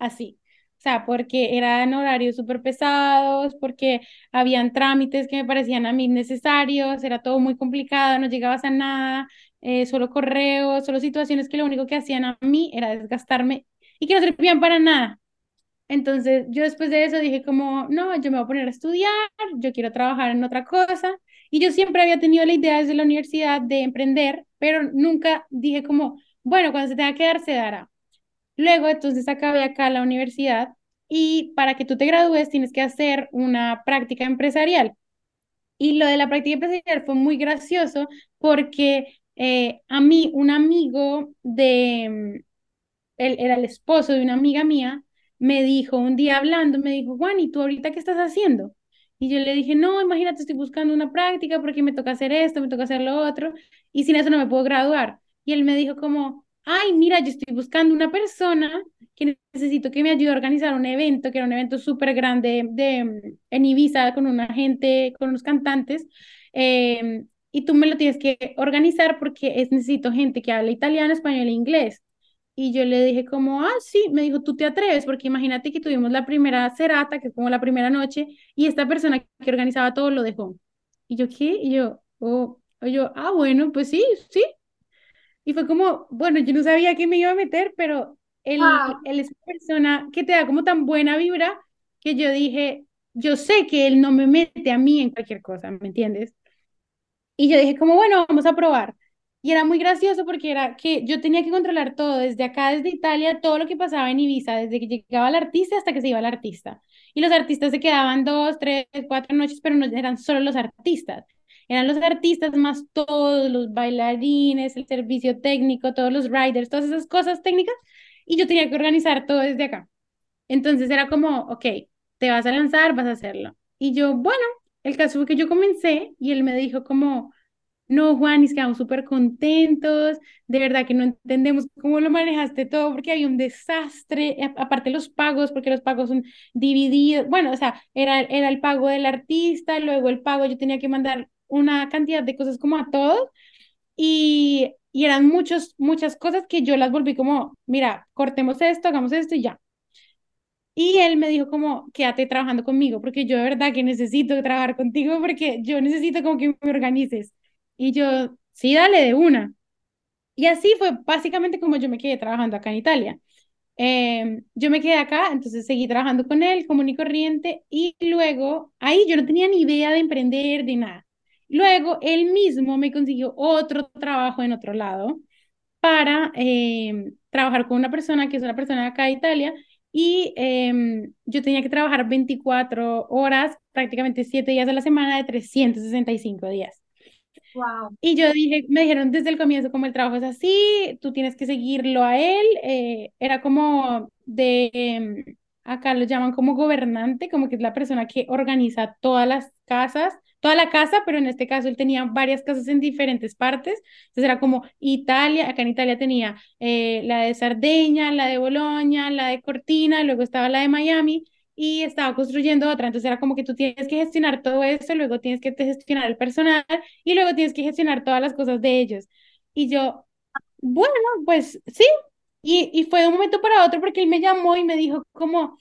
S2: así. O sea, porque eran horarios súper pesados, porque habían trámites que me parecían a mí necesarios, era todo muy complicado, no llegabas a nada, eh, solo correos, solo situaciones que lo único que hacían a mí era desgastarme y que no servían para nada. Entonces, yo después de eso dije como, no, yo me voy a poner a estudiar, yo quiero trabajar en otra cosa. Y yo siempre había tenido la idea desde la universidad de emprender, pero nunca dije como, bueno, cuando se tenga que dar, se dará. Luego, entonces, acabé acá la universidad y para que tú te gradúes tienes que hacer una práctica empresarial. Y lo de la práctica empresarial fue muy gracioso porque eh, a mí, un amigo de, él era el esposo de una amiga mía, me dijo un día hablando, me dijo, Juan, ¿y tú ahorita qué estás haciendo? Y yo le dije, no, imagínate, estoy buscando una práctica porque me toca hacer esto, me toca hacer lo otro, y sin eso no me puedo graduar. Y él me dijo como, ay, mira, yo estoy buscando una persona que necesito que me ayude a organizar un evento, que era un evento súper grande de, en Ibiza con una gente, con unos cantantes, eh, y tú me lo tienes que organizar porque es, necesito gente que hable italiano, español e inglés. Y yo le dije como, ah, sí, me dijo, tú te atreves, porque imagínate que tuvimos la primera serata, que es como la primera noche, y esta persona que organizaba todo lo dejó. Y yo, ¿qué? Y yo, oh, y yo, ah, bueno, pues sí, sí. Y fue como, bueno, yo no sabía que me iba a meter, pero él, él es una persona que te da como tan buena vibra que yo dije, yo sé que él no me mete a mí en cualquier cosa, ¿me entiendes? Y yo dije como, bueno, vamos a probar. Y era muy gracioso porque era que yo tenía que controlar todo, desde acá, desde Italia, todo lo que pasaba en Ibiza, desde que llegaba el artista hasta que se iba el artista. Y los artistas se quedaban dos, tres, cuatro noches, pero no eran solo los artistas. Eran los artistas más todos, los bailarines, el servicio técnico, todos los riders, todas esas cosas técnicas. Y yo tenía que organizar todo desde acá. Entonces era como, ok, te vas a lanzar, vas a hacerlo. Y yo, bueno, el caso fue que yo comencé y él me dijo como, no, Juan, es que quedamos súper contentos, de verdad que no entendemos cómo lo manejaste todo, porque había un desastre, aparte los pagos, porque los pagos son divididos, bueno, o sea, era, era el pago del artista, luego el pago, yo tenía que mandar una cantidad de cosas como a todos, y, y eran muchos, muchas cosas que yo las volví como, mira, cortemos esto, hagamos esto y ya. Y él me dijo como, quédate trabajando conmigo, porque yo de verdad que necesito trabajar contigo, porque yo necesito como que me organices. Y yo, sí, dale de una. Y así fue básicamente como yo me quedé trabajando acá en Italia. Eh, yo me quedé acá, entonces seguí trabajando con él, común y corriente, y luego ahí yo no tenía ni idea de emprender, de nada. Luego él mismo me consiguió otro trabajo en otro lado para eh, trabajar con una persona que es una persona de acá de Italia y eh, yo tenía que trabajar 24 horas, prácticamente 7 días a la semana de 365 días.
S1: Wow.
S2: Y yo dije, me dijeron desde el comienzo como el trabajo es así, tú tienes que seguirlo a él, eh, era como de, em, acá lo llaman como gobernante, como que es la persona que organiza todas las casas, toda la casa, pero en este caso él tenía varias casas en diferentes partes, entonces era como Italia, acá en Italia tenía eh, la de Sardeña, la de Bolonia, la de Cortina, luego estaba la de Miami y estaba construyendo otra, entonces era como que tú tienes que gestionar todo eso, luego tienes que gestionar el personal y luego tienes que gestionar todas las cosas de ellos. Y yo, bueno, pues sí. Y, y fue de un momento para otro porque él me llamó y me dijo como,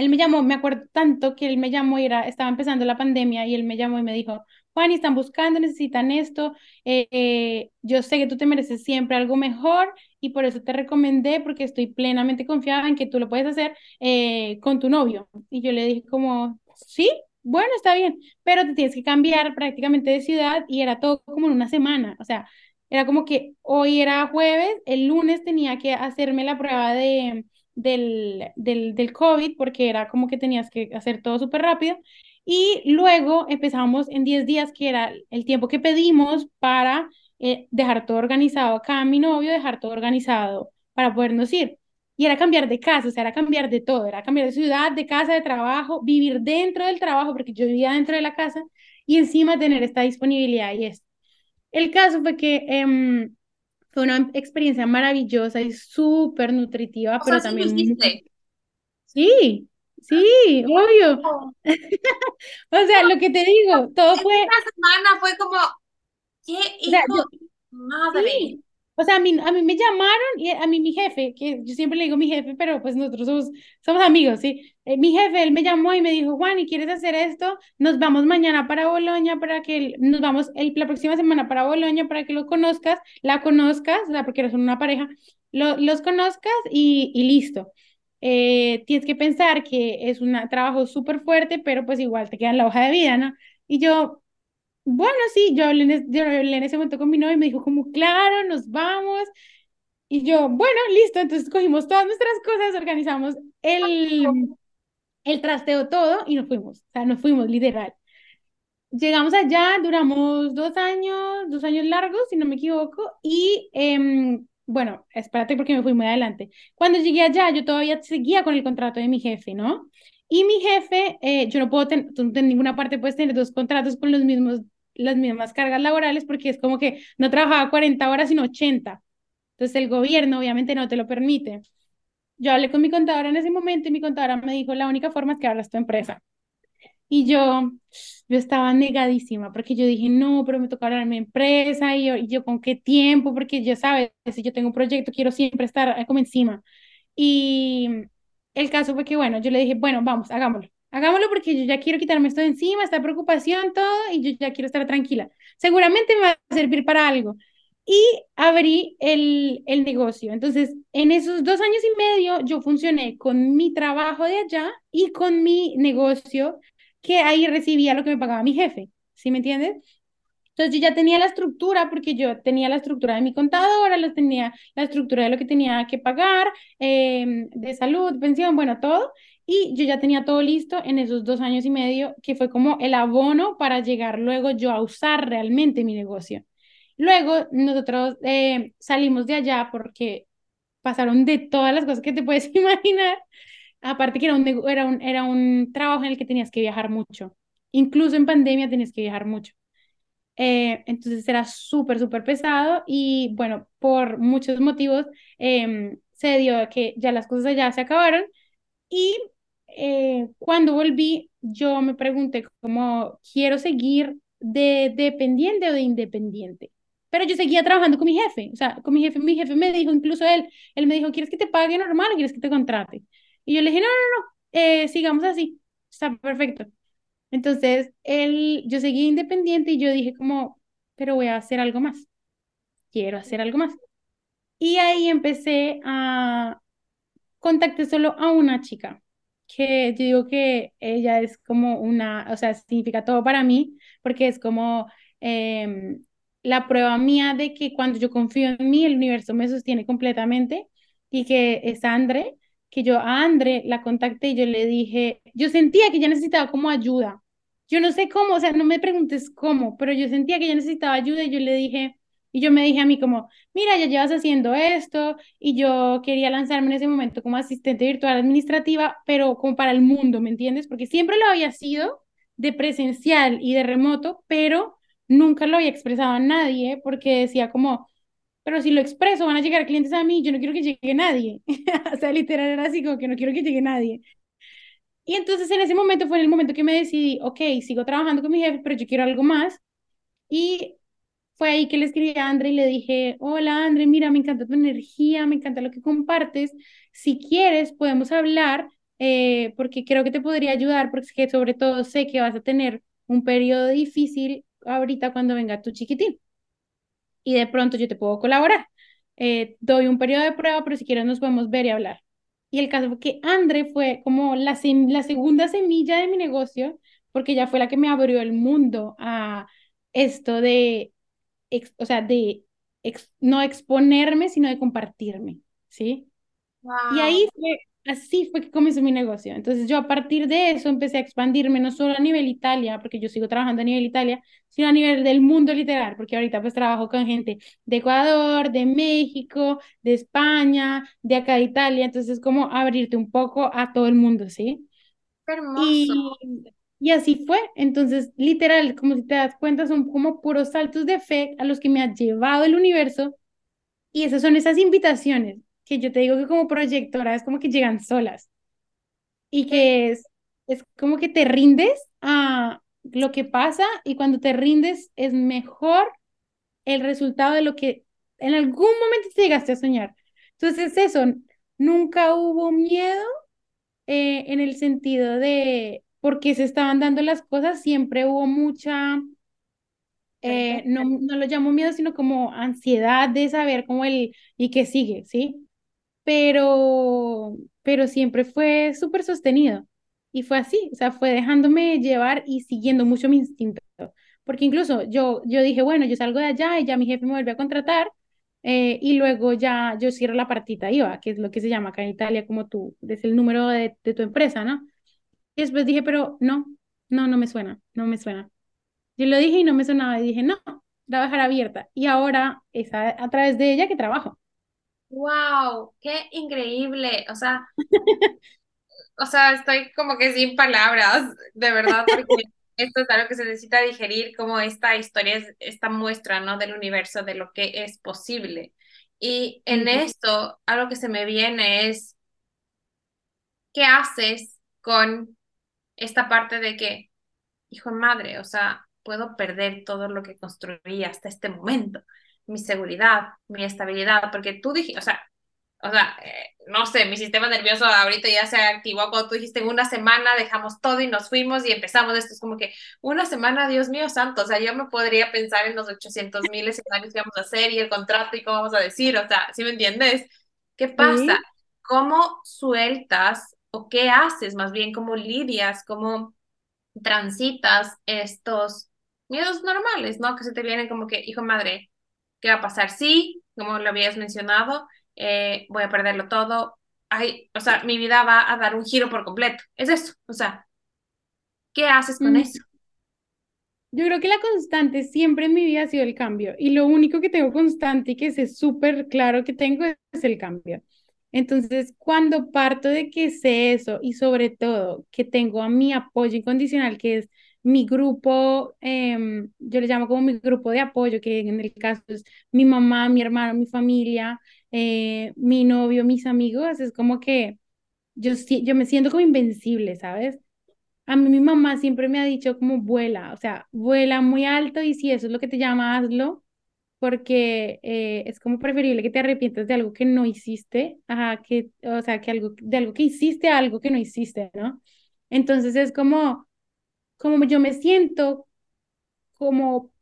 S2: él me llamó, me acuerdo tanto que él me llamó era, estaba empezando la pandemia y él me llamó y me dijo, Juan, están buscando, necesitan esto, eh, eh, yo sé que tú te mereces siempre algo mejor y por eso te recomendé porque estoy plenamente confiada en que tú lo puedes hacer eh, con tu novio. Y yo le dije como, sí, bueno, está bien, pero te tienes que cambiar prácticamente de ciudad y era todo como en una semana, o sea, era como que hoy era jueves, el lunes tenía que hacerme la prueba de, del, del, del COVID porque era como que tenías que hacer todo súper rápido y luego empezamos en 10 días, que era el tiempo que pedimos para eh, dejar todo organizado acá, mi novio, dejar todo organizado para podernos ir. Y era cambiar de casa, o sea, era cambiar de todo, era cambiar de ciudad, de casa, de trabajo, vivir dentro del trabajo, porque yo vivía dentro de la casa, y encima tener esta disponibilidad y esto. El caso fue que em, fue una experiencia maravillosa y súper nutritiva, pero también... Sí, sí, obvio. o sea, lo que te digo, todo fue...
S1: Esta semana fue como, qué hijo, madre.
S2: O sea, a mí, a mí me llamaron y a mí mi jefe, que yo siempre le digo mi jefe, pero pues nosotros somos, somos amigos, ¿sí? Eh, mi jefe, él me llamó y me dijo, Juan, ¿y quieres hacer esto? Nos vamos mañana para Boloña para que, nos vamos el, la próxima semana para Boloña para que lo conozcas, la conozcas, o sea, porque eres una pareja, lo, los conozcas y, y listo. Eh, tienes que pensar que es un trabajo súper fuerte, pero pues igual te queda la hoja de vida, ¿no? Y yo, bueno, sí, yo hablé, en, yo hablé en ese momento con mi novio y me dijo como, claro, nos vamos. Y yo, bueno, listo, entonces cogimos todas nuestras cosas, organizamos el, el trasteo todo y nos fuimos, o sea, nos fuimos literal. Llegamos allá, duramos dos años, dos años largos, si no me equivoco, y eh, bueno, espérate porque me fui muy adelante. Cuando llegué allá, yo todavía seguía con el contrato de mi jefe, ¿no? Y mi jefe, eh, yo no puedo tener, en ninguna parte puedes tener dos contratos con los mismos, las mismas cargas laborales porque es como que no trabajaba 40 horas sino 80. Entonces el gobierno obviamente no te lo permite. Yo hablé con mi contadora en ese momento y mi contadora me dijo, la única forma es que abras tu empresa. Y yo, yo estaba negadísima porque yo dije, no, pero me toca hablar mi empresa y yo, y yo, con qué tiempo, porque ya sabes, si yo tengo un proyecto, quiero siempre estar como encima. Y el caso fue que, bueno, yo le dije, bueno, vamos, hagámoslo. Hagámoslo porque yo ya quiero quitarme esto de encima, esta preocupación, todo, y yo ya quiero estar tranquila. Seguramente me va a servir para algo. Y abrí el, el negocio. Entonces, en esos dos años y medio, yo funcioné con mi trabajo de allá y con mi negocio que ahí recibía lo que me pagaba mi jefe, ¿sí me entiendes? Entonces yo ya tenía la estructura porque yo tenía la estructura de mi contadora, los tenía la estructura de lo que tenía que pagar, em, de salud, pensión, bueno, todo. Y yo ya tenía todo listo en esos dos años y medio, que fue como el abono para llegar luego yo a usar realmente mi negocio. Luego nosotros eh, salimos de allá porque pasaron de todas las cosas que te puedes imaginar. Aparte que era un, era, un, era un trabajo en el que tenías que viajar mucho. Incluso en pandemia tenías que viajar mucho. Eh, entonces era súper, súper pesado y bueno, por muchos motivos eh, se dio que ya las cosas ya se acabaron y eh, cuando volví yo me pregunté cómo quiero seguir de dependiente o de independiente. Pero yo seguía trabajando con mi jefe, o sea, con mi jefe, mi jefe me dijo, incluso él, él me dijo, ¿quieres que te pague normal o quieres que te contrate? Y yo le dije, no, no, no, eh, sigamos así, está perfecto. Entonces, él, yo seguí independiente y yo dije como, pero voy a hacer algo más, quiero hacer algo más. Y ahí empecé a, contacté solo a una chica, que yo digo que ella es como una, o sea, significa todo para mí, porque es como em, la prueba mía de que cuando yo confío en mí, el universo me sostiene completamente y que es Andre que yo a Andre la contacté y yo le dije, yo sentía que ella necesitaba como ayuda. Yo no sé cómo, o sea, no me preguntes cómo, pero yo sentía que ella necesitaba ayuda y yo le dije, y yo me dije a mí como, mira, ya llevas haciendo esto y yo quería lanzarme en ese momento como asistente virtual administrativa, pero como para el mundo, ¿me entiendes? Porque siempre lo había sido de presencial y de remoto, pero nunca lo había expresado a nadie porque decía como, pero si lo expreso, van a llegar clientes a mí, yo no quiero que llegue nadie. o sea, literal era así como que no quiero que llegue nadie. Y entonces en ese momento fue en el momento que me decidí, ok, sigo trabajando con mi jefe, pero yo quiero algo más. Y fue ahí que le escribí a André y le dije, hola André, mira, me encanta tu energía, me encanta lo que compartes. Si quieres, podemos hablar, eh, porque creo que te podría ayudar, porque sobre todo sé que vas a tener un periodo difícil ahorita cuando venga tu chiquitín y de pronto yo te puedo colaborar. Eh, doy un periodo de prueba, pero si quieres nos podemos ver y hablar. Y el caso fue que Andre fue como la, la segunda semilla de mi negocio, porque ella fue la que me abrió el mundo a esto de, o sea, de no exponerme, sino de compartirme, ¿sí? Y ahí fue, así fue que comenzó mi negocio. Entonces yo a partir de eso empecé a expandirme no solo a nivel Italia, porque yo sigo trabajando a nivel Italia, sino a nivel del mundo literal, porque ahorita pues trabajo con gente de Ecuador, de México, de España, de acá de Italia, entonces es como abrirte un poco a todo el mundo, ¿sí?
S1: hermoso.
S2: Y, y así fue, entonces literal, como si te das cuenta, son como puros saltos de fe a los que me ha llevado el universo y esas son esas invitaciones que yo te digo que como proyectora es como que llegan solas y que es, es como que te rindes a lo que pasa y cuando te rindes es mejor el resultado de lo que en algún momento te llegaste a soñar. Entonces eso, nunca hubo miedo eh, en el sentido de por qué se estaban dando las cosas, siempre hubo mucha, eh, no, no lo llamo miedo, sino como ansiedad de saber cómo el y qué sigue, ¿sí? Pero, pero siempre fue súper sostenido. Y fue así, o sea, fue dejándome llevar y siguiendo mucho mi instinto. Porque incluso yo, yo dije, bueno, yo salgo de allá y ya mi jefe me vuelve a contratar eh, y luego ya yo cierro la partita IVA, que es lo que se llama acá en Italia como tú, es el número de, de tu empresa, ¿no? Y después dije, pero no, no, no me suena, no me suena. Yo lo dije y no me sonaba y dije, no, la abierta. Y ahora es a través de ella que trabajo.
S1: Wow, qué increíble. O sea, o sea, estoy como que sin palabras, de verdad, porque esto es algo que se necesita digerir, como esta historia, esta muestra, ¿no? Del universo, de lo que es posible. Y en esto, algo que se me viene es, ¿qué haces con esta parte de que, hijo de madre, o sea, puedo perder todo lo que construí hasta este momento? Mi seguridad, mi estabilidad, porque tú dijiste, o sea, o sea, eh, no sé, mi sistema nervioso ahorita ya se activó cuando tú dijiste en una semana dejamos todo y nos fuimos y empezamos esto. Es como que una semana, Dios mío santo, o sea, yo me podría pensar en los 800 mil escenarios que vamos a hacer y el contrato y cómo vamos a decir, o sea, ¿sí me entiendes? ¿Qué pasa? ¿Cómo sueltas o qué haces más bien? ¿Cómo lidias? ¿Cómo transitas estos miedos normales, ¿no? Que se te vienen como que, hijo madre, ¿Qué va a pasar? Sí, como lo habías mencionado, eh, voy a perderlo todo. Ay, o sea, mi vida va a dar un giro por completo. Es eso. O sea, ¿qué haces con mm. eso?
S2: Yo creo que la constante siempre en mi vida ha sido el cambio. Y lo único que tengo constante y que sé súper claro que tengo es el cambio. Entonces, cuando parto de que sé eso y sobre todo que tengo a mi apoyo incondicional, que es mi grupo, em, yo le llamo como mi grupo de apoyo, que en el caso es mi mamá, mi hermano, mi familia, eh, mi novio, mis amigos, es como que yo, yo me siento como invencible, ¿sabes? A mí mi mamá siempre me ha dicho como vuela, o sea, vuela muy alto y si eso es lo que te llama, hazlo, porque eh, es como preferible que te arrepientas de algo que no hiciste, a que, o sea, que algo, de algo que hiciste a algo que no hiciste, ¿no? Entonces es como como yo me siento como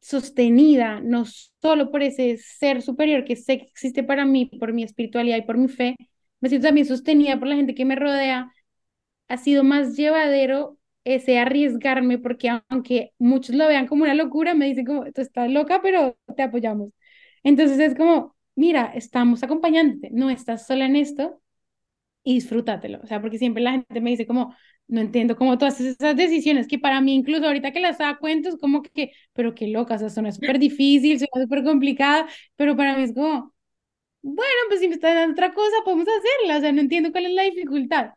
S2: sostenida, no solo por ese ser superior que sé que existe para mí, por mi espiritualidad y por mi fe, me siento también sostenida por la gente que me rodea, ha sido más llevadero ese arriesgarme, porque aunque muchos lo vean como una locura, me dicen como, tú estás loca, pero te apoyamos. Entonces es como, mira, estamos acompañándote, no estás sola en esto y disfrútatelo. O sea, porque siempre la gente me dice como, no entiendo cómo todas esas decisiones que para mí incluso ahorita que las da cuenta es como que, pero qué loca, o sea, suena súper difícil, suena súper complicada, pero para mí es como, bueno, pues si me está dando otra cosa, podemos hacerla, o sea, no entiendo cuál es la dificultad.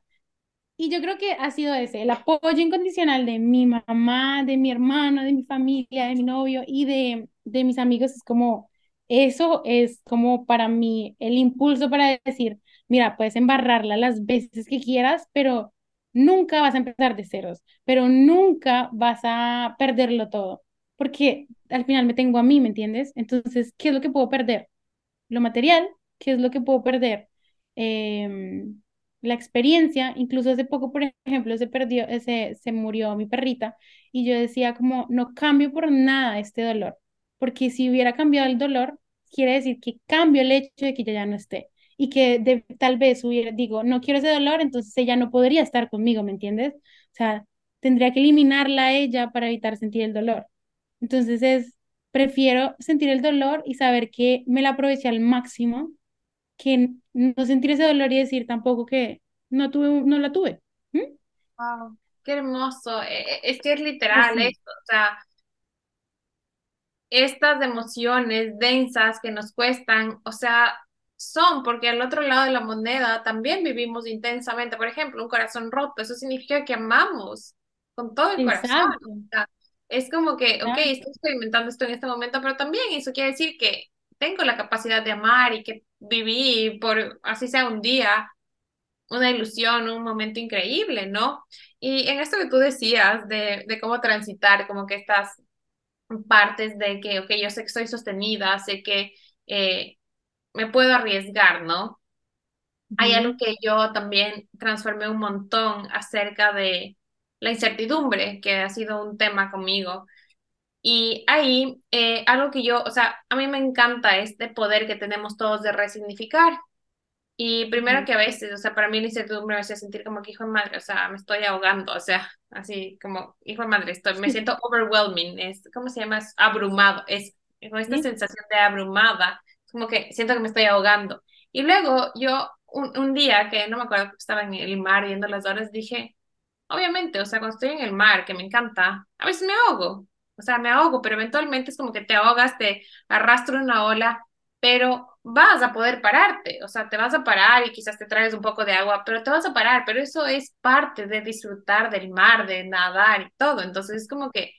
S2: Y yo creo que ha sido ese, el apoyo incondicional de mi mamá, de mi hermano, de mi familia, de mi novio y de, de mis amigos, es como, eso es como para mí el impulso para decir, mira, puedes embarrarla las veces que quieras, pero nunca vas a empezar de ceros, pero nunca vas a perderlo todo, porque al final me tengo a mí, ¿me entiendes? Entonces, ¿qué es lo que puedo perder? Lo material, ¿qué es lo que puedo perder? Em, la experiencia, incluso hace poco, por ejemplo, se perdió, se, se murió mi perrita y yo decía como, no cambio por nada este dolor, porque si hubiera cambiado el dolor, quiere decir que cambio el hecho de que ya no esté y que de, tal vez hubiera, digo, no quiero ese dolor, entonces ella no podría estar conmigo, ¿me entiendes? O sea, tendría que eliminarla a ella para evitar sentir el dolor. Entonces es, prefiero sentir el dolor y saber que me la aproveché al máximo que no sentir ese dolor y decir tampoco que no tuve, no la tuve.
S1: Wow, qué hermoso. E, e, es que es literal esto, o sea, estas emociones densas que nos cuestan, o sea, son porque al otro lado de la moneda también vivimos intensamente. Por ejemplo, un corazón roto, eso significa que amamos con todo el corazón. es como que, ok, estoy experimentando esto en este momento, pero también eso quiere decir que tengo la capacidad de amar y que viví por, así sea un día, una ilusión, un momento increíble, ¿no? Y en esto que tú decías de, de cómo transitar, como que estas partes de que, ok, yo sé que estoy sostenida, sé que eh, me puedo arriesgar, ¿no? Hay algo que yo también transformé un montón acerca de la incertidumbre, que ha sido un tema conmigo. Y ahí, eh, algo que yo, o sea, a mí me encanta este poder que tenemos todos de resignificar. Y primero que a veces, o sea, para mí la incertidumbre me hace sentir como que hijo de madre, o sea, me estoy ahogando, o sea, así como hijo de madre, estoy, me siento overwhelming, es, ¿cómo se llama? Es abrumado, es con esta sensación de abrumada, como que siento que me estoy ahogando. Y luego yo, un, un día que no me acuerdo estaba en el mar viendo las horas, dije, obviamente, o sea, cuando estoy en el mar, que me encanta, a veces me ahogo, o sea, me ahogo, pero eventualmente es como que te ahogas, te arrastra una ola, pero vas a poder pararte, o sea, te vas a parar y quizás te traes un poco de agua, pero te vas a parar, pero eso es parte de disfrutar del mar, de nadar y todo, entonces es como que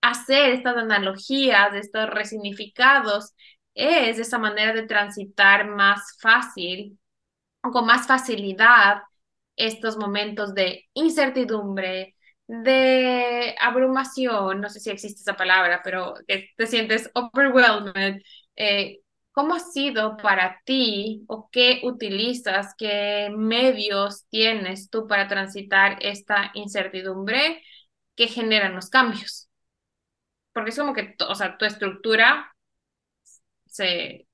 S1: hacer estas analogías, estos resignificados, es esa manera de transitar más fácil con más facilidad estos momentos de incertidumbre, de abrumación, no sé si existe esa palabra, pero te sientes overwhelmed. Eh, ¿Cómo ha sido para ti o qué utilizas, qué medios tienes tú para transitar esta incertidumbre que generan los cambios? Porque es como que, o sea, tu estructura se...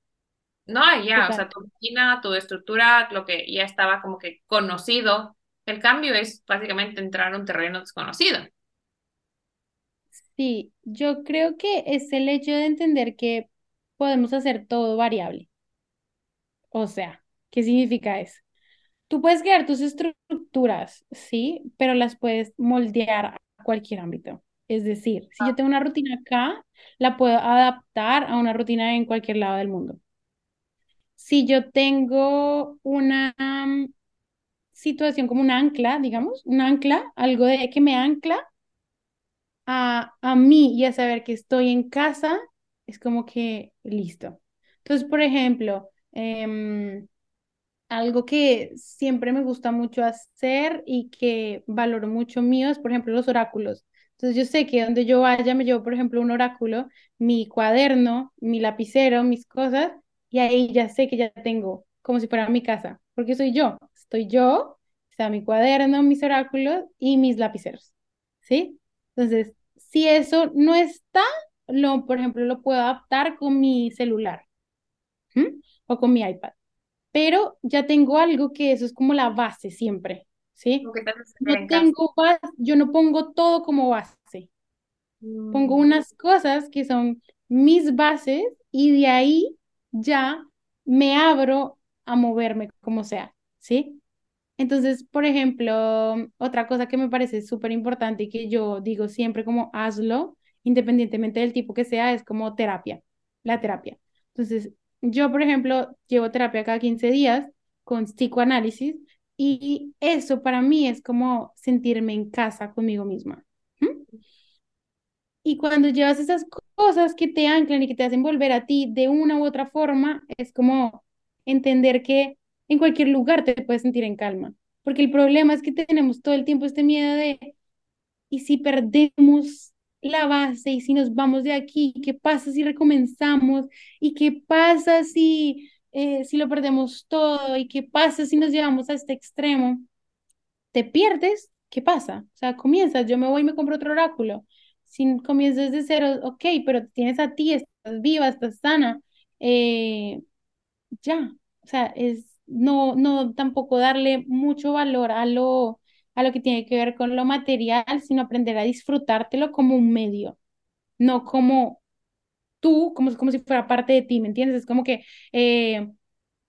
S1: No hay ya, o sea, tu rutina, tu estructura, lo que ya estaba como que conocido, el cambio es básicamente entrar a un terreno desconocido.
S2: Sí, yo creo que es el hecho de entender que podemos hacer todo variable. O sea, ¿qué significa eso? Tú puedes crear tus estructuras, sí, pero las puedes moldear a cualquier ámbito. Es decir, si yo tengo una rutina acá, la puedo adaptar a una rutina en cualquier lado del mundo. Si yo tengo una situación como un ancla, digamos, un ancla, algo de que me ancla a, a mí y a saber que estoy en casa, es como que listo. Entonces, por ejemplo, em, algo que siempre me gusta mucho hacer y que valoro mucho mío es, por ejemplo, los oráculos. Entonces yo sé que donde yo vaya me llevo, por ejemplo, un oráculo, mi cuaderno, mi lapicero, mis cosas, y ahí ya sé que ya tengo como si fuera mi casa, porque soy yo, estoy yo, sea, mi cuaderno, mis oráculos y mis lapiceros, ¿sí? Entonces, si eso no está, lo, por ejemplo, lo puedo adaptar con mi celular o con mi iPad, pero ya tengo algo que eso es como la base siempre, ¿sí? No tengo yo no pongo todo como base. Pongo mm. unas cosas que son mis bases y de ahí ya me abro a moverme como sea, ¿sí? Entonces, por ejemplo, otra cosa que me parece súper importante y que yo digo siempre como hazlo, independientemente del tipo que sea, es como terapia, la terapia. Entonces, yo, por ejemplo, llevo terapia cada 15 días con psicoanálisis y eso para mí es como sentirme en casa conmigo misma. Y cuando llevas esas cosas que te anclan y que te hacen volver a ti de una u otra forma, es como entender que en cualquier lugar te puedes sentir en calma. Porque el problema es que tenemos todo el tiempo este miedo de, ¿y si perdemos la base? ¿Y si nos vamos de aquí? ¿Qué pasa si recomenzamos? ¿Y qué pasa si eh, si lo perdemos todo y qué pasa si nos llevamos a este extremo, te pierdes, ¿qué pasa? O sea, comienzas, yo me voy y me compro otro oráculo. Si comienzas desde cero, ok, pero tienes a ti, estás viva, estás sana, eh, ya, o sea, es no, no tampoco darle mucho valor a lo, a lo que tiene que ver con lo material, sino aprender a disfrutártelo como un medio, no como tú, como, como si fuera parte de ti, ¿me entiendes? Es como que eh,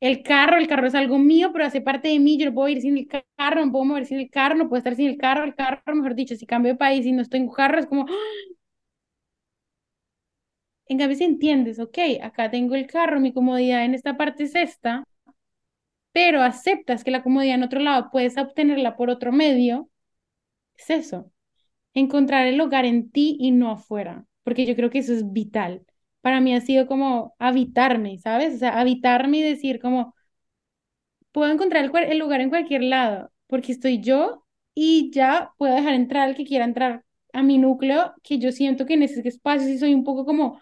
S2: el carro, el carro es algo mío, pero hace parte de mí, yo no puedo ir sin el carro, no puedo mover sin el carro, no puedo estar sin el carro, el carro, mejor dicho, si cambio de país y no estoy en carro, es como... En cambio, si entiendes, ok, acá tengo el carro, mi comodidad en esta parte es esta, pero aceptas que la comodidad en otro lado puedes obtenerla por otro medio, es eso, encontrar el hogar en ti y no afuera, porque yo creo que eso es vital. Para mí ha sido como habitarme, ¿sabes? O sea, habitarme y decir como, puedo encontrar el, el lugar en cualquier lado, porque estoy yo y ya puedo dejar entrar al que quiera entrar a mi núcleo, que yo siento que en ese espacio sí soy un poco como,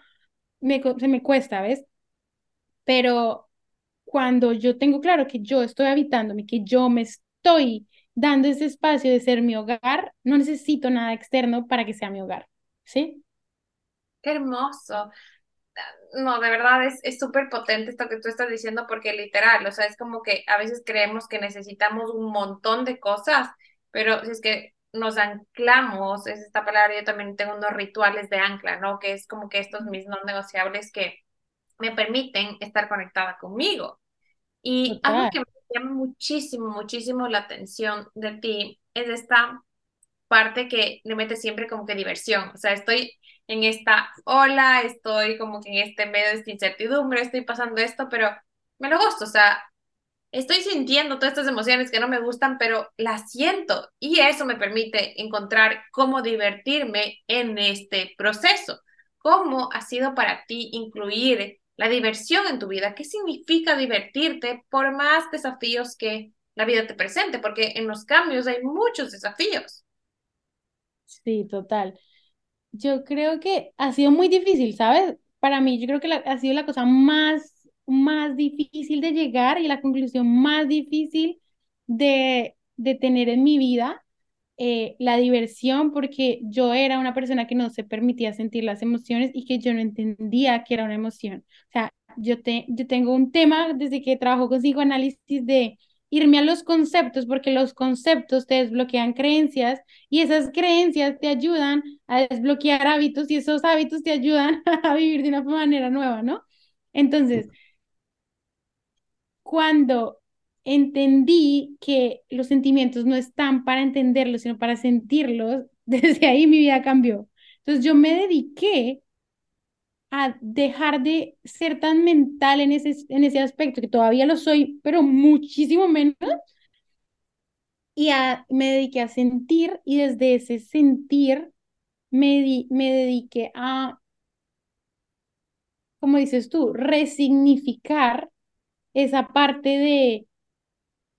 S2: me, se me cuesta, ¿ves? Pero cuando yo tengo claro que yo estoy habitándome, que yo me estoy dando ese espacio de ser mi hogar, no necesito nada externo para que sea mi hogar, ¿sí?
S1: Qué hermoso. No, de verdad es súper potente esto que tú estás diciendo porque literal, o sea, es como que a veces creemos que necesitamos un montón de cosas, pero si es que nos anclamos, es esta palabra, yo también tengo unos rituales de ancla, ¿no? Que es como que estos mis no negociables que me permiten estar conectada conmigo. Y algo que me llama muchísimo, muchísimo la atención de ti es esta parte que le mete siempre como que diversión. O sea, estoy en esta ola, estoy como que en este medio de esta incertidumbre, estoy pasando esto, pero me lo gosto. O sea, estoy sintiendo todas estas emociones que no me gustan, pero las siento. Y eso me permite encontrar cómo divertirme en este proceso. ¿Cómo ha sido para ti incluir la diversión en tu vida. ¿Qué significa divertirte por más desafíos que la vida te presente? Porque en los cambios hay muchos desafíos.
S2: Sí, total. Yo creo que ha sido muy difícil, ¿sabes? Para mí, yo creo que ha sido la cosa más, más difícil de llegar y la conclusión más difícil de, de tener en mi vida eh, la diversión porque yo era una persona que no se permitía sentir las emociones y que yo no entendía que era una emoción. O sea, yo, te, yo tengo un tema desde que trabajo con psicoanálisis de irme a los conceptos porque los conceptos te desbloquean creencias y esas creencias te ayudan a desbloquear hábitos y esos hábitos te ayudan a vivir de una manera nueva, ¿no? Entonces, cuando entendí que los sentimientos no están para entenderlos, sino para sentirlos, desde ahí mi vida cambió. Entonces yo me dediqué a dejar de ser tan mental en ese, en ese aspecto, que todavía lo soy, pero muchísimo menos, y a, me dediqué a sentir y desde ese sentir me, me dediqué a, como dices tú, resignificar esa parte de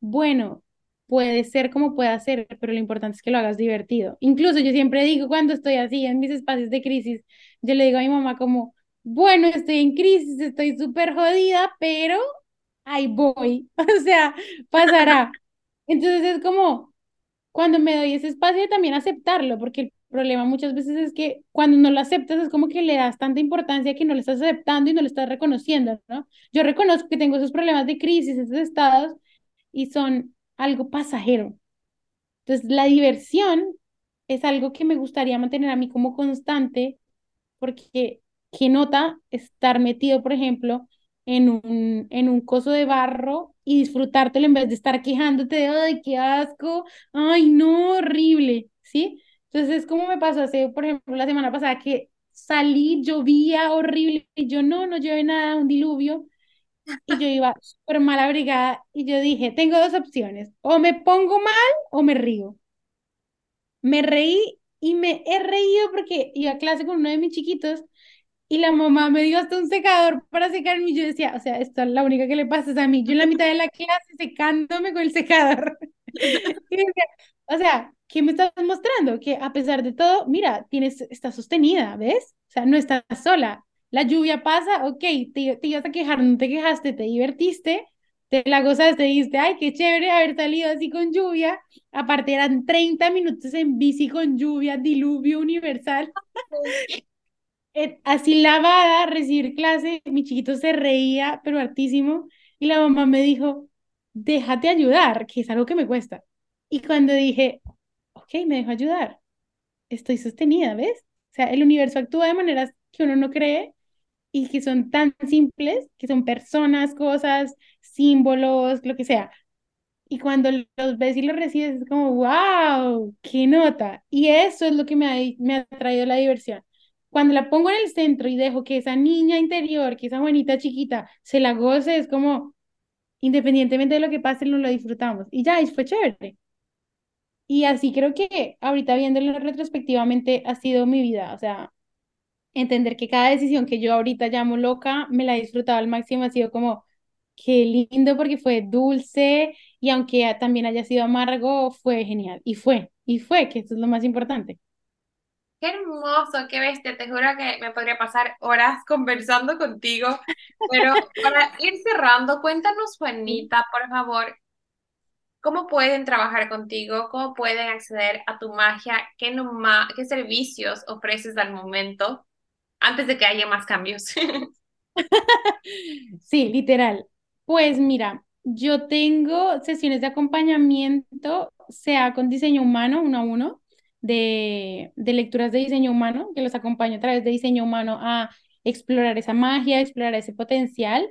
S2: bueno, puede ser como pueda ser, pero lo importante es que lo hagas divertido. Incluso yo siempre digo cuando estoy así en mis espacios de crisis, yo le digo a mi mamá como, bueno, estoy en crisis, estoy súper jodida, pero ahí voy, o sea, pasará. Entonces es como, cuando me doy ese espacio también aceptarlo, porque el problema muchas veces es que cuando no lo aceptas es como que le das tanta importancia que no lo estás aceptando y no lo estás reconociendo, ¿no? Yo reconozco que tengo esos problemas de crisis, esos estados, y son algo pasajero. Entonces, la diversión es algo que me gustaría mantener a mí como constante, porque nota estar metido, por ejemplo, en un, en un coso de barro y disfrutártelo en vez de estar quejándote de, ay, qué asco, ay, no, horrible, ¿sí? Entonces, es como me pasó hace, por ejemplo, la semana pasada que salí, llovía horrible, y yo no, no llueve nada, un diluvio, y yo iba súper mal abrigada y yo dije, tengo dos opciones, o me pongo mal o me río. Me reí y me he reído porque iba a clase con uno de mis chiquitos y la mamá me dio hasta un secador para secarme y yo decía, o sea, esto es la única que le pasa a mí, yo en la mitad de la clase secándome con el secador. o sea, ¿qué me estás mostrando? Que a pesar de todo, mira, tienes, está sostenida, ¿ves? O sea, no estás sola la lluvia pasa, ok, te, te ibas a quejar, no te quejaste, te divertiste, te la gozaste, dijiste, ay, qué chévere haber salido así con lluvia. Aparte eran 30 minutos en bici con lluvia, diluvio universal. Así lavada, recibir clase, mi chiquito se reía, pero hartísimo, y la mamá me dijo, déjate ayudar, que es algo que me cuesta. Y cuando dije, ok, me dejo ayudar, estoy sostenida, ¿ves? O sea, el universo actúa de maneras que uno no cree y que son tan simples, que son personas, cosas, símbolos, lo que sea. Y cuando los ves y los recibes, es como, wow, qué nota. Y eso es lo que me ha, me ha traído la diversión. Cuando la pongo en el centro y dejo que esa niña interior, que esa bonita chiquita, se la goce, es como, independientemente de lo que pase, no lo disfrutamos. Y ya, y fue chévere. Y así creo que ahorita viéndolo retrospectivamente ha sido mi vida, o sea, entender que cada decisión que yo ahorita llamo loca, me la he disfrutado al máximo, ha sido como, qué lindo porque fue dulce y aunque también haya sido amargo, fue genial. Y fue, y fue, que esto es lo más importante.
S1: Qué hermoso, qué bestia. Te juro que me podría pasar horas conversando contigo. Pero para ir cerrando, cuéntanos, Juanita, por favor, ¿cómo pueden trabajar contigo? ¿Cómo pueden acceder a tu magia? ¿Qué, qué servicios ofreces al momento antes de que haya más cambios?
S2: sí, literal. Pues mira, yo tengo sesiones de acompañamiento, sea con diseño humano, uno a uno, de, de lecturas de diseño humano, que los acompaño a través de diseño humano a explorar esa magia, explorar ese potencial.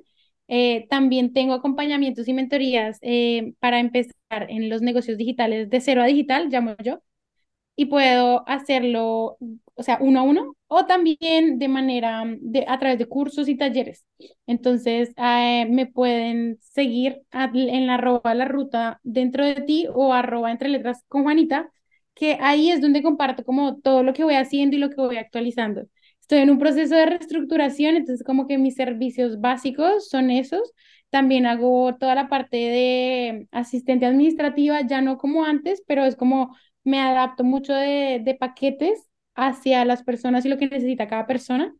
S2: Eh, también tengo acompañamientos y mentorías eh, para empezar en los negocios digitales de cero a digital, llamo yo, y puedo hacerlo, o sea, uno a uno, o también de manera, de, a través de cursos y talleres. Entonces, eh, me pueden seguir en la arroba la ruta dentro de ti o arroba entre letras con Juanita, que ahí es donde comparto como todo lo que voy haciendo y lo que voy actualizando. Estoy en un proceso de reestructuración, entonces como que mis servicios básicos son esos. También hago toda la parte de asistente administrativa, ya no como antes, pero es como me adapto mucho de, de paquetes hacia las personas y lo que necesita cada persona.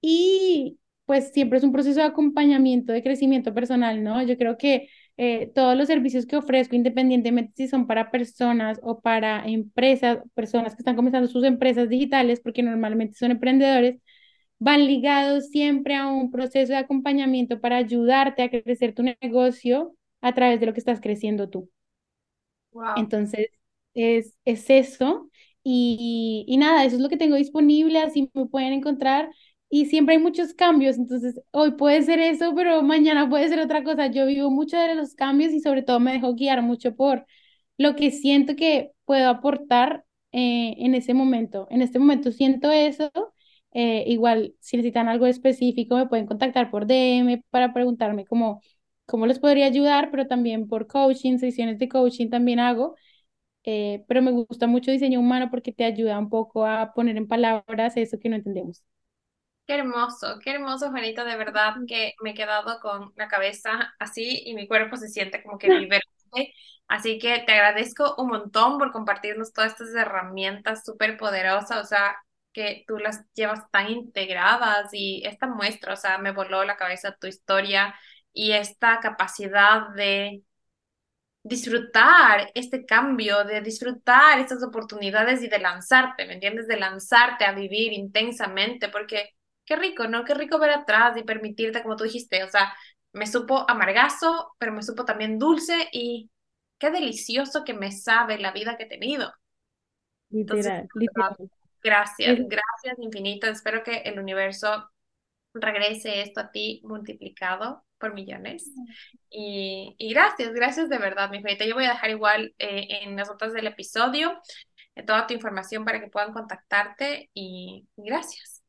S2: Y pues siempre es un proceso de acompañamiento, de crecimiento personal, ¿no? Yo creo que eh, todos los servicios que ofrezco, independientemente si son para personas o para empresas, personas que están comenzando sus empresas digitales, porque normalmente son emprendedores, van ligados siempre a un proceso de acompañamiento para ayudarte a crecer tu negocio a través de lo que estás creciendo tú. Entonces, es, es eso. Y, y, nada, eso es lo que tengo disponible, así me pueden encontrar. Y siempre hay muchos cambios, entonces hoy puede ser eso, pero mañana puede ser otra cosa. Yo vivo mucho de los cambios y sobre todo me dejo guiar mucho por lo que siento que puedo aportar eh, en ese momento. En este momento siento eso. Eh, igual, si necesitan algo específico, me pueden contactar por DM para preguntarme cómo, cómo les podría ayudar, pero también por coaching, sesiones de coaching también hago. Eh, pero me gusta mucho diseño humano porque te ayuda un poco a poner en palabras eso que no entendemos.
S1: Qué hermoso, qué hermoso, Juanita, de verdad que me he quedado con la cabeza así y mi cuerpo se siente como que vive. Así que te agradezco un montón por compartirnos todas estas herramientas súper poderosas, o sea, que tú las llevas tan integradas y esta muestra, o sea, me voló la cabeza tu historia y esta capacidad de disfrutar este cambio, de disfrutar estas oportunidades y de lanzarte, ¿me entiendes? De lanzarte a vivir intensamente, porque qué rico, ¿no? Qué rico ver atrás y permitirte, como tú dijiste, o sea, me supo amargazo, pero me supo también dulce y qué delicioso que me sabe la vida que he tenido.
S2: Literal,
S1: Gracias, gracias infinitas. Espero que el universo regrese esto a ti multiplicado por millones. Y, y gracias, gracias de verdad, mi Juanita. Yo voy a dejar igual eh, en las notas del episodio eh, toda tu información para que puedan contactarte y, gracias.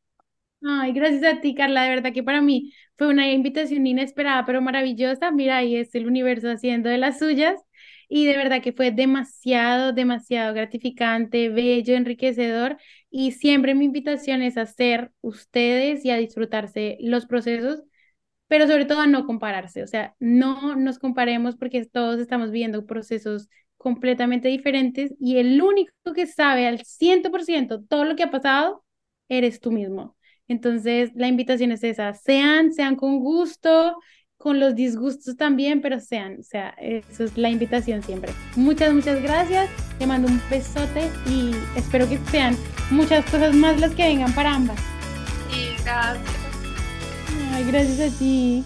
S2: Ay, gracias a ti, Carla. De verdad que para mí fue una invitación inesperada, pero maravillosa. Mira, ahí es el universo haciendo de las suyas. Y de verdad que fue demasiado, demasiado gratificante, bello, enriquecedor. Y siempre mi invitación es a ser ustedes y a disfrutarse los procesos pero sobre todo a no compararse, o sea, no nos comparemos porque todos estamos viendo procesos completamente diferentes y el único que sabe al 100% todo lo que ha pasado eres tú mismo. Entonces, la invitación es esa, sean, sean con gusto, con los disgustos también, pero sean, o sea, eso es la invitación siempre. Muchas, muchas gracias, te mando un besote y espero que sean muchas cosas más las que vengan para ambas.
S1: Y gracias.
S2: Ay, gracias a ti.